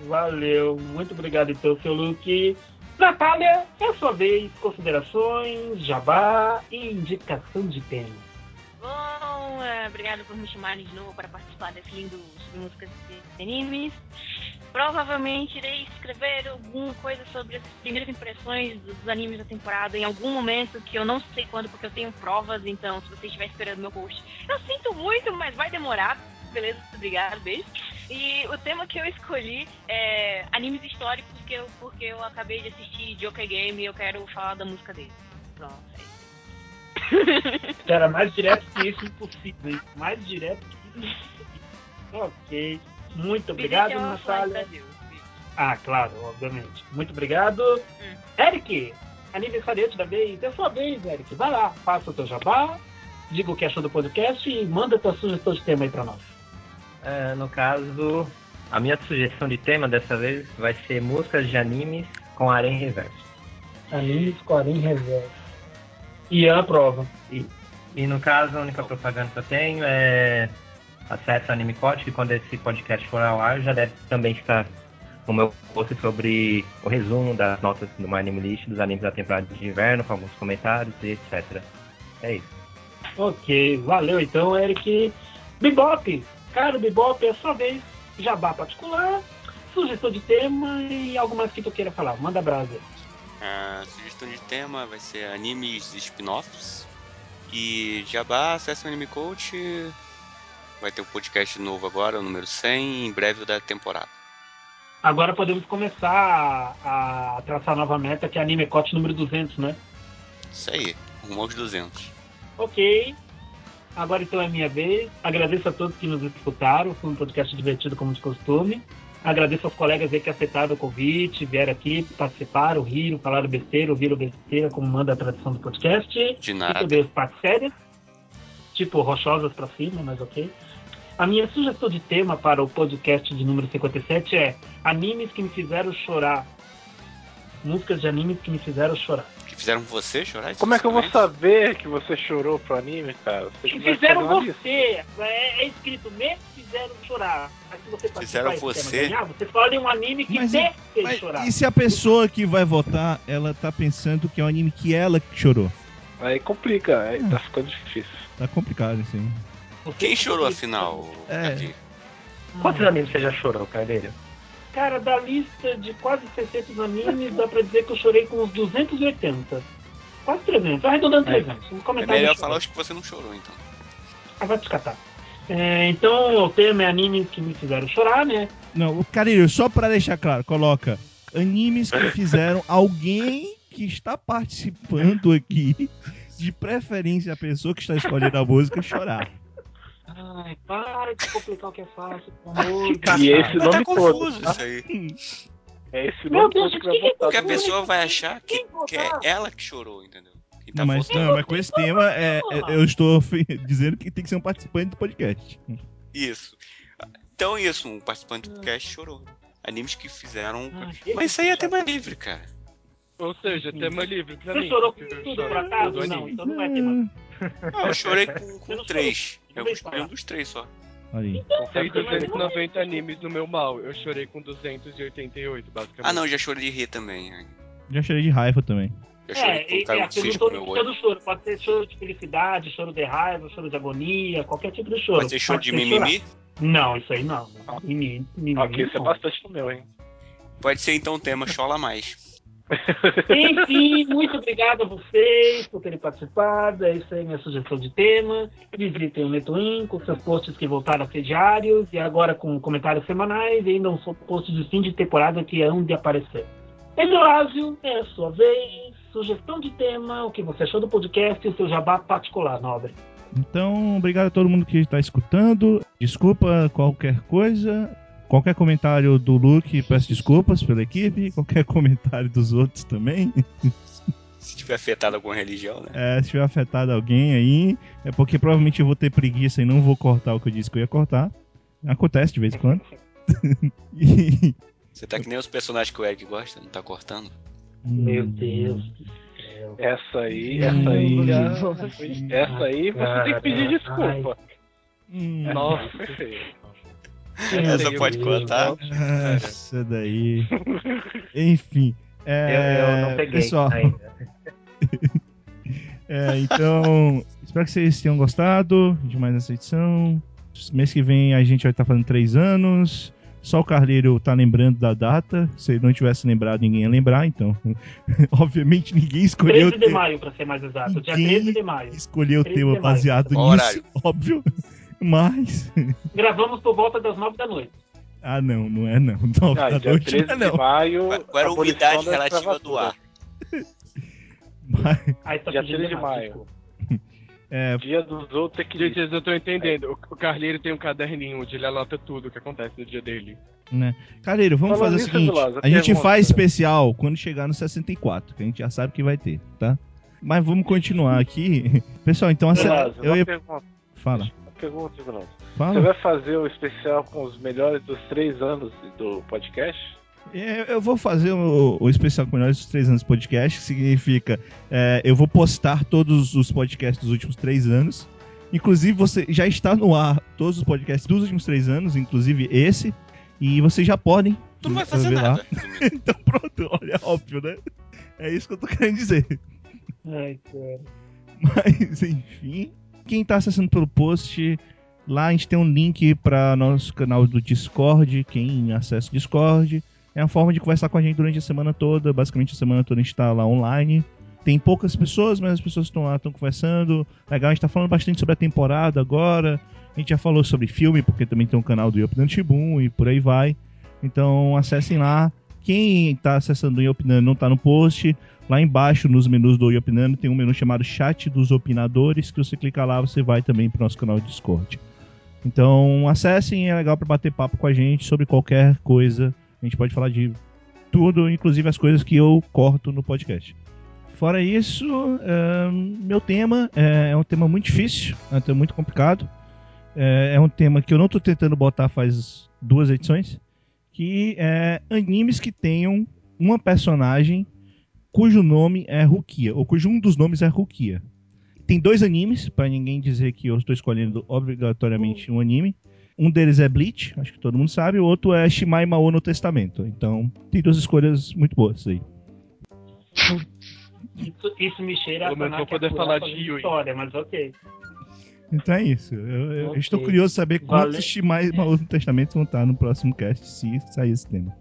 Speaker 1: Valeu, muito obrigado então, seu Luke. Natália, é sua vez. Considerações, jabá e indicação de tema.
Speaker 11: Bom, é, obrigado por me chamarem de novo para participar desse lindo sobre músicas e animes. Provavelmente irei escrever alguma coisa sobre as primeiras impressões dos animes da temporada em algum momento que eu não sei quando, porque eu tenho provas, então se você estiver esperando meu post, eu sinto muito, mas vai demorar. Beleza, obrigado, beijo. E o tema que eu escolhi é animes históricos, porque eu, porque eu acabei de assistir Joker Game e eu quero falar da música dele. Pronto, é isso. *laughs*
Speaker 1: Cara, mais direto que isso, impossível. hein? Mais direto que isso. Ok. Muito obrigado, Natália. Ah, claro, obviamente. Muito obrigado. Eric, aniversariante da vez. É sua vez, Eric. Vai lá, faça o teu jabá, diga o que achou do podcast e manda tua sugestão de tema aí pra nós.
Speaker 12: É, no caso, a minha sugestão de tema dessa vez vai ser músicas de animes com arém reverso.
Speaker 1: Animes com Arim Reverso. Ian aprova.
Speaker 12: E, e no caso, a única propaganda que eu tenho é acesso ao AnimeCode, que quando esse podcast for ao ar já deve também estar o meu post sobre o resumo das notas do My Anime List dos animes da temporada de inverno, com alguns comentários e etc. É isso.
Speaker 1: Ok, valeu então, Eric. Bebop, cara, Bebop, é sua vez. Jabá particular, sugestão de tema e algo mais que tu queira falar. Manda brasa.
Speaker 7: A sugestão de tema vai ser animes e spin-offs. E Jabá, acesse o Anime Coach. Vai ter um podcast novo agora, o número 100, em breve da temporada.
Speaker 1: Agora podemos começar a, a traçar nova meta, que é Anime Cote número 200, né?
Speaker 7: Isso aí, rumo aos 200.
Speaker 1: Ok. Agora então é minha vez. Agradeço a todos que nos escutaram. Foi um podcast divertido, como de costume. Agradeço aos colegas aí que aceitaram o convite, vieram aqui, participaram, riram, falaram besteira, ouviram besteira, como manda a tradição do podcast.
Speaker 7: De nada.
Speaker 1: E também as partes sérias, tipo rochosas pra cima, mas ok. A minha sugestão de tema para o podcast de número 57 é animes que me fizeram chorar. Músicas de animes que me fizeram chorar.
Speaker 7: Que fizeram você chorar?
Speaker 4: Como é que eu vou saber que você chorou pro anime, cara? Você
Speaker 1: Que fizeram você. É, é escrito, me fizeram chorar. Mas se você
Speaker 7: Fizeram você?
Speaker 1: ganhar, você escolhe um anime que
Speaker 2: Mas
Speaker 1: te
Speaker 2: e-
Speaker 1: fez chorar.
Speaker 2: E se a pessoa que vai votar, ela tá pensando que é um anime que ela que chorou?
Speaker 4: Aí complica, aí tá ficando difícil.
Speaker 2: Tá complicado, assim.
Speaker 7: Quem chorou afinal,
Speaker 2: É.
Speaker 12: Quantos animes você já chorou, Carneiro?
Speaker 1: Cara, da lista de quase 600 animes, dá pra dizer que eu chorei com uns 280. Quase 300, arredondando 300. Um
Speaker 7: É
Speaker 1: comentário
Speaker 7: melhor
Speaker 1: de
Speaker 7: falar os que você não chorou, então.
Speaker 1: Ah, vai te catar. É, então o tema é animes que me fizeram chorar, né?
Speaker 2: Não, Carilho, só pra deixar claro, coloca animes que fizeram alguém que está participando aqui, de preferência a pessoa que está escolhendo a música, chorar.
Speaker 1: Ai, para de complicar o que é fácil, pelo amor de
Speaker 4: E esse
Speaker 7: Mas
Speaker 4: nome
Speaker 7: tá confuso
Speaker 4: todo. tá?
Speaker 7: isso aí.
Speaker 4: É esse
Speaker 1: Meu
Speaker 4: nome
Speaker 1: Deus,
Speaker 4: todo que
Speaker 1: que
Speaker 7: a pessoa vai achar que, que é ela que chorou, entendeu? Tá
Speaker 2: Não, mas, não, mas com esse tema, é, é- eu estou *laughs* dizendo que tem que ser um participante do podcast.
Speaker 7: Isso. Então isso, um participante do podcast chorou. Animes que fizeram.
Speaker 1: Ah,
Speaker 7: Mas isso aí é tema livre, cara.
Speaker 15: Ou seja, tema livre pra
Speaker 1: Você
Speaker 15: mim.
Speaker 1: chorou com tudo, por acaso?
Speaker 15: todo
Speaker 1: Não,
Speaker 15: anime.
Speaker 1: então não vai ter mais. *laughs*
Speaker 7: Não, eu chorei com, com três. Eu escolhi um dos três só.
Speaker 2: Aí.
Speaker 15: Tem 290 animes no meu mal. Eu chorei com 288, basicamente.
Speaker 7: Ah, não, já chorei de rir também.
Speaker 2: Já chorei de raiva também.
Speaker 7: Já chorei
Speaker 1: É,
Speaker 7: com
Speaker 1: aquilo
Speaker 7: cisco
Speaker 1: todo,
Speaker 7: olho.
Speaker 1: todo choro. Pode ser choro de felicidade, choro de raiva, choro de agonia, qualquer tipo de choro.
Speaker 7: Pode ser choro de
Speaker 1: ser
Speaker 7: mimimi?
Speaker 1: chorar. Não, isso aí não. Mimimi, mimimi
Speaker 4: Ok, isso é bastante no meu, hein?
Speaker 7: Pode ser então o tema Chola Mais.
Speaker 1: Enfim, muito obrigado a vocês por terem participado. É isso aí, minha sugestão de tema. Visitem o Netuin com seus posts que voltaram a ser diários e agora com comentários semanais e ainda um post de fim de temporada que é onde aparecer. Eduardo, é a sua vez. Sugestão de tema, o que você achou do podcast e o seu jabá particular, nobre.
Speaker 2: Então, obrigado a todo mundo que está escutando. Desculpa qualquer coisa. Qualquer comentário do Luke, peço desculpas pela equipe. *laughs* Qualquer comentário dos outros também.
Speaker 7: Se tiver afetado alguma religião, né?
Speaker 2: É, se tiver afetado alguém aí, é porque provavelmente eu vou ter preguiça e não vou cortar o que eu disse que eu ia cortar. Acontece de vez em quando. *laughs* E-
Speaker 7: Você tá que nem os personagens que o Eric gosta, não tá cortando.
Speaker 1: Meu Deus do céu.
Speaker 4: Essa aí, essa aí. Essa aí você tem que pedir desculpa.
Speaker 2: Hum,
Speaker 15: Nossa.
Speaker 7: Essa pode contar?
Speaker 2: Essa daí. *laughs* Enfim. É,
Speaker 12: Eu, eu não peguei
Speaker 2: pessoal,
Speaker 12: ainda. *laughs*
Speaker 2: é, então, espero que vocês tenham gostado de mais essa edição. Mês que vem a gente vai estar fazendo três anos. Só o Carleiro tá lembrando da data. Se ele não tivesse lembrado, ninguém ia lembrar. Então, *laughs* obviamente, ninguém escolheu
Speaker 1: 13 de
Speaker 2: ter-
Speaker 1: maio, pra ser mais exato. Dia
Speaker 2: Ninguém
Speaker 1: 13 de maio.
Speaker 2: escolheu o
Speaker 1: 13
Speaker 2: tema baseado nisso, óbvio. Mas.
Speaker 1: Gravamos por volta das 9 da noite.
Speaker 2: Ah, não, não é não. *laughs* Nove
Speaker 4: Ah,
Speaker 2: da
Speaker 4: dia
Speaker 2: noite
Speaker 4: 13
Speaker 2: não é
Speaker 4: de
Speaker 2: não.
Speaker 4: maio.
Speaker 7: Qual era a umidade
Speaker 4: da
Speaker 7: relativa do ar?
Speaker 2: Mas,
Speaker 1: Aí tá
Speaker 4: Dia
Speaker 1: pedindo
Speaker 4: 13 de maio.
Speaker 1: desculpa. *laughs*
Speaker 2: é,
Speaker 4: Dia dos outros é que
Speaker 15: Gente, eu tô entendendo. O- O Carleiro tem um caderninho onde ele anota tudo o que acontece no dia dele.
Speaker 2: né? Carleiro, vamos
Speaker 4: Falando
Speaker 2: fazer o seguinte: a gente faz especial quando chegar no 64, que a gente já sabe que vai ter, tá? Mas vamos continuar aqui. *laughs* Pessoal, então.
Speaker 4: Vilaza,
Speaker 2: Eu ia...
Speaker 4: pergunta.
Speaker 2: Fala,
Speaker 4: Pergunta. Você
Speaker 2: fala.
Speaker 4: vai fazer o especial com os melhores dos três anos do podcast?
Speaker 2: É, Eu vou fazer o, o especial com melhores dos três anos de podcast, que significa é, eu vou postar todos os podcasts dos últimos três anos. Inclusive, você já está no ar todos os podcasts dos últimos três anos, inclusive esse. E vocês já podem.
Speaker 7: Tu não vai fazer nada. *laughs*
Speaker 2: então pronto, olha, é óbvio, né? É isso que eu tô querendo dizer.
Speaker 1: Ai, cara.
Speaker 2: Mas, enfim. Quem tá acessando pelo post, lá a gente tem um link para nosso canal do Discord. Quem acessa o Discord é uma forma de conversar com a gente durante a semana toda. Basicamente, a semana toda a gente tá lá online. Tem poucas pessoas, mas as pessoas estão lá, estão conversando. Legal, a gente tá falando bastante sobre a temporada agora. A gente já falou sobre filme, porque também tem um canal do Yopinando Shibun e por aí vai. Então acessem lá. Quem tá acessando o Yopinando não tá no post. Lá embaixo, nos menus do Yopinando, tem um menu chamado Chat dos Opinadores, que você clica lá, você vai também pro nosso canal do Discord. Então, acessem, é legal para bater papo com a gente sobre qualquer coisa. A gente pode falar de tudo, inclusive as coisas que eu corto no podcast. Fora isso, meu tema é, é um tema muito difícil, é um tema muito complicado. É, é um tema que eu não tô tentando botar faz duas edições, que é animes que tenham uma personagem cujo nome é Rukia, ou cujo um dos nomes é Rukia. Tem dois animes, pra ninguém dizer que eu estou escolhendo obrigatoriamente um anime. Um deles é Bleach, acho que todo mundo sabe, o outro é Shimai Mao no Testamento. Então, tem duas escolhas muito boas aí.
Speaker 1: Isso, isso me cheira
Speaker 15: Pelo
Speaker 1: a
Speaker 15: vou poder falar de
Speaker 1: história, mas ok.
Speaker 2: Então é isso. Eu, eu
Speaker 1: Ok.
Speaker 2: estou curioso de saber quantos
Speaker 1: Vale-
Speaker 2: Shimai Mao no Testamento vão estar no próximo cast, se sair esse tema.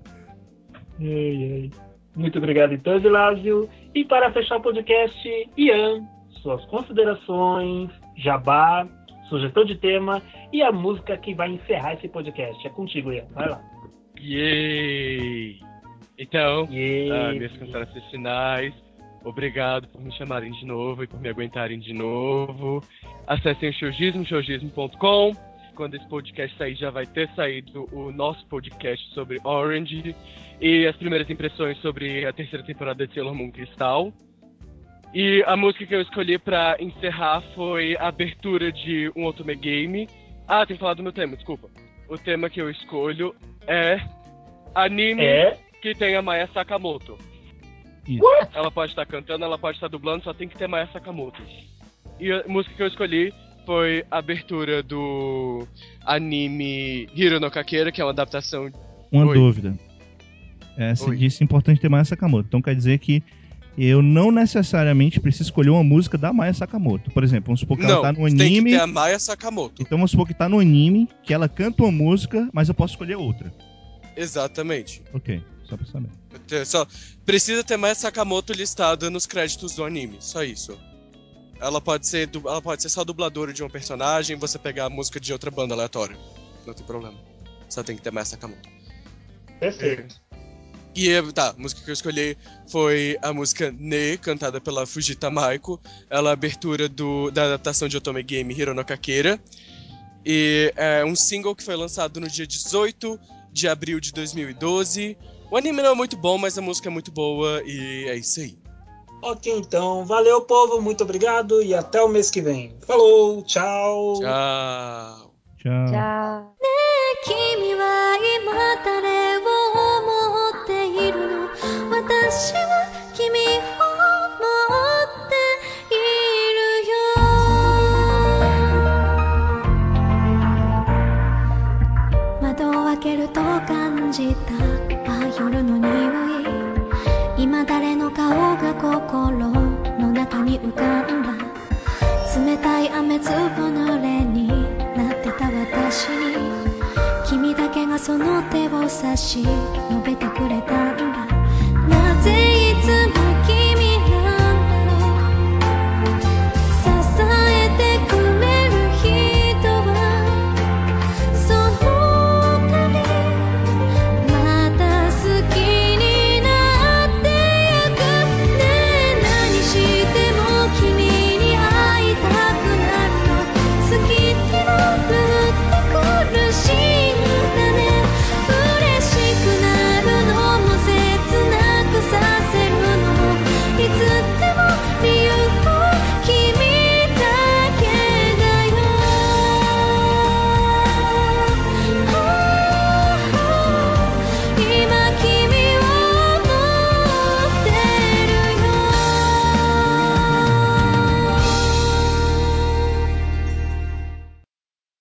Speaker 1: Ai, ai. Muito obrigado, então, Vilásio. E para fechar o podcast, Ian, suas considerações, jabá, sugestão de tema e a música que vai encerrar esse podcast. É contigo, Ian. Vai lá.
Speaker 3: Yay! Então,
Speaker 1: Yay.
Speaker 3: ah, minhas considerações finais. Obrigado por me chamarem de novo e por me aguentarem de novo. Acessem o showgismo, showgismo.com. Quando esse podcast sair, já vai ter saído o nosso podcast sobre Orange e as primeiras impressões sobre a terceira temporada de Sailor Moon Crystal. E a música que eu escolhi pra encerrar foi a abertura de um Otome Game. Ah, tem que falar do meu tema, desculpa. O tema que eu escolho é anime
Speaker 1: É?
Speaker 3: que tem a Maya Sakamoto. Ela pode estar cantando, ela pode estar dublando, só tem que ter Maya Sakamoto. E a música que eu escolhi foi a abertura do anime Hiro no Kakera, que é uma adaptação.
Speaker 2: Uma
Speaker 3: Oi.
Speaker 2: dúvida. É, você
Speaker 3: Oi.
Speaker 2: disse importante ter Maya Sakamoto. Então quer dizer que eu não necessariamente preciso escolher uma música da Maya Sakamoto. Por exemplo, vamos supor que
Speaker 3: Não,
Speaker 2: ela tá no
Speaker 3: tem que
Speaker 2: anime.
Speaker 3: ter a Maya Sakamoto.
Speaker 2: Então vamos supor que tá no anime, que ela canta uma música, mas eu posso escolher outra.
Speaker 3: Exatamente.
Speaker 2: Ok, só pra saber.
Speaker 3: Só precisa ter Maya Sakamoto listada nos créditos do anime, só isso. Ela pode ser, ela pode ser só dubladora de um personagem, você pegar a música de outra banda aleatória. Não tem problema. Só tem que ter Maya Sakamoto.
Speaker 1: Perfeito.
Speaker 3: E tá, a música que eu escolhi foi a música Ne, cantada pela Fujita Maiko. Ela é a abertura do, da adaptação de Otome Game Hiro no Kakera. E é um single que foi lançado no dia 18 de abril de 2012. O anime não é muito bom, mas a música é muito boa e é isso aí.
Speaker 1: Ok, então. Valeu, povo. Muito obrigado e até o mês que vem. Falou, tchau.
Speaker 3: Tchau.
Speaker 2: Tchau.
Speaker 8: 君に浮かんだ冷たい雨粒濡れになってた私に。君だけがその手を差し伸べてくれたんだ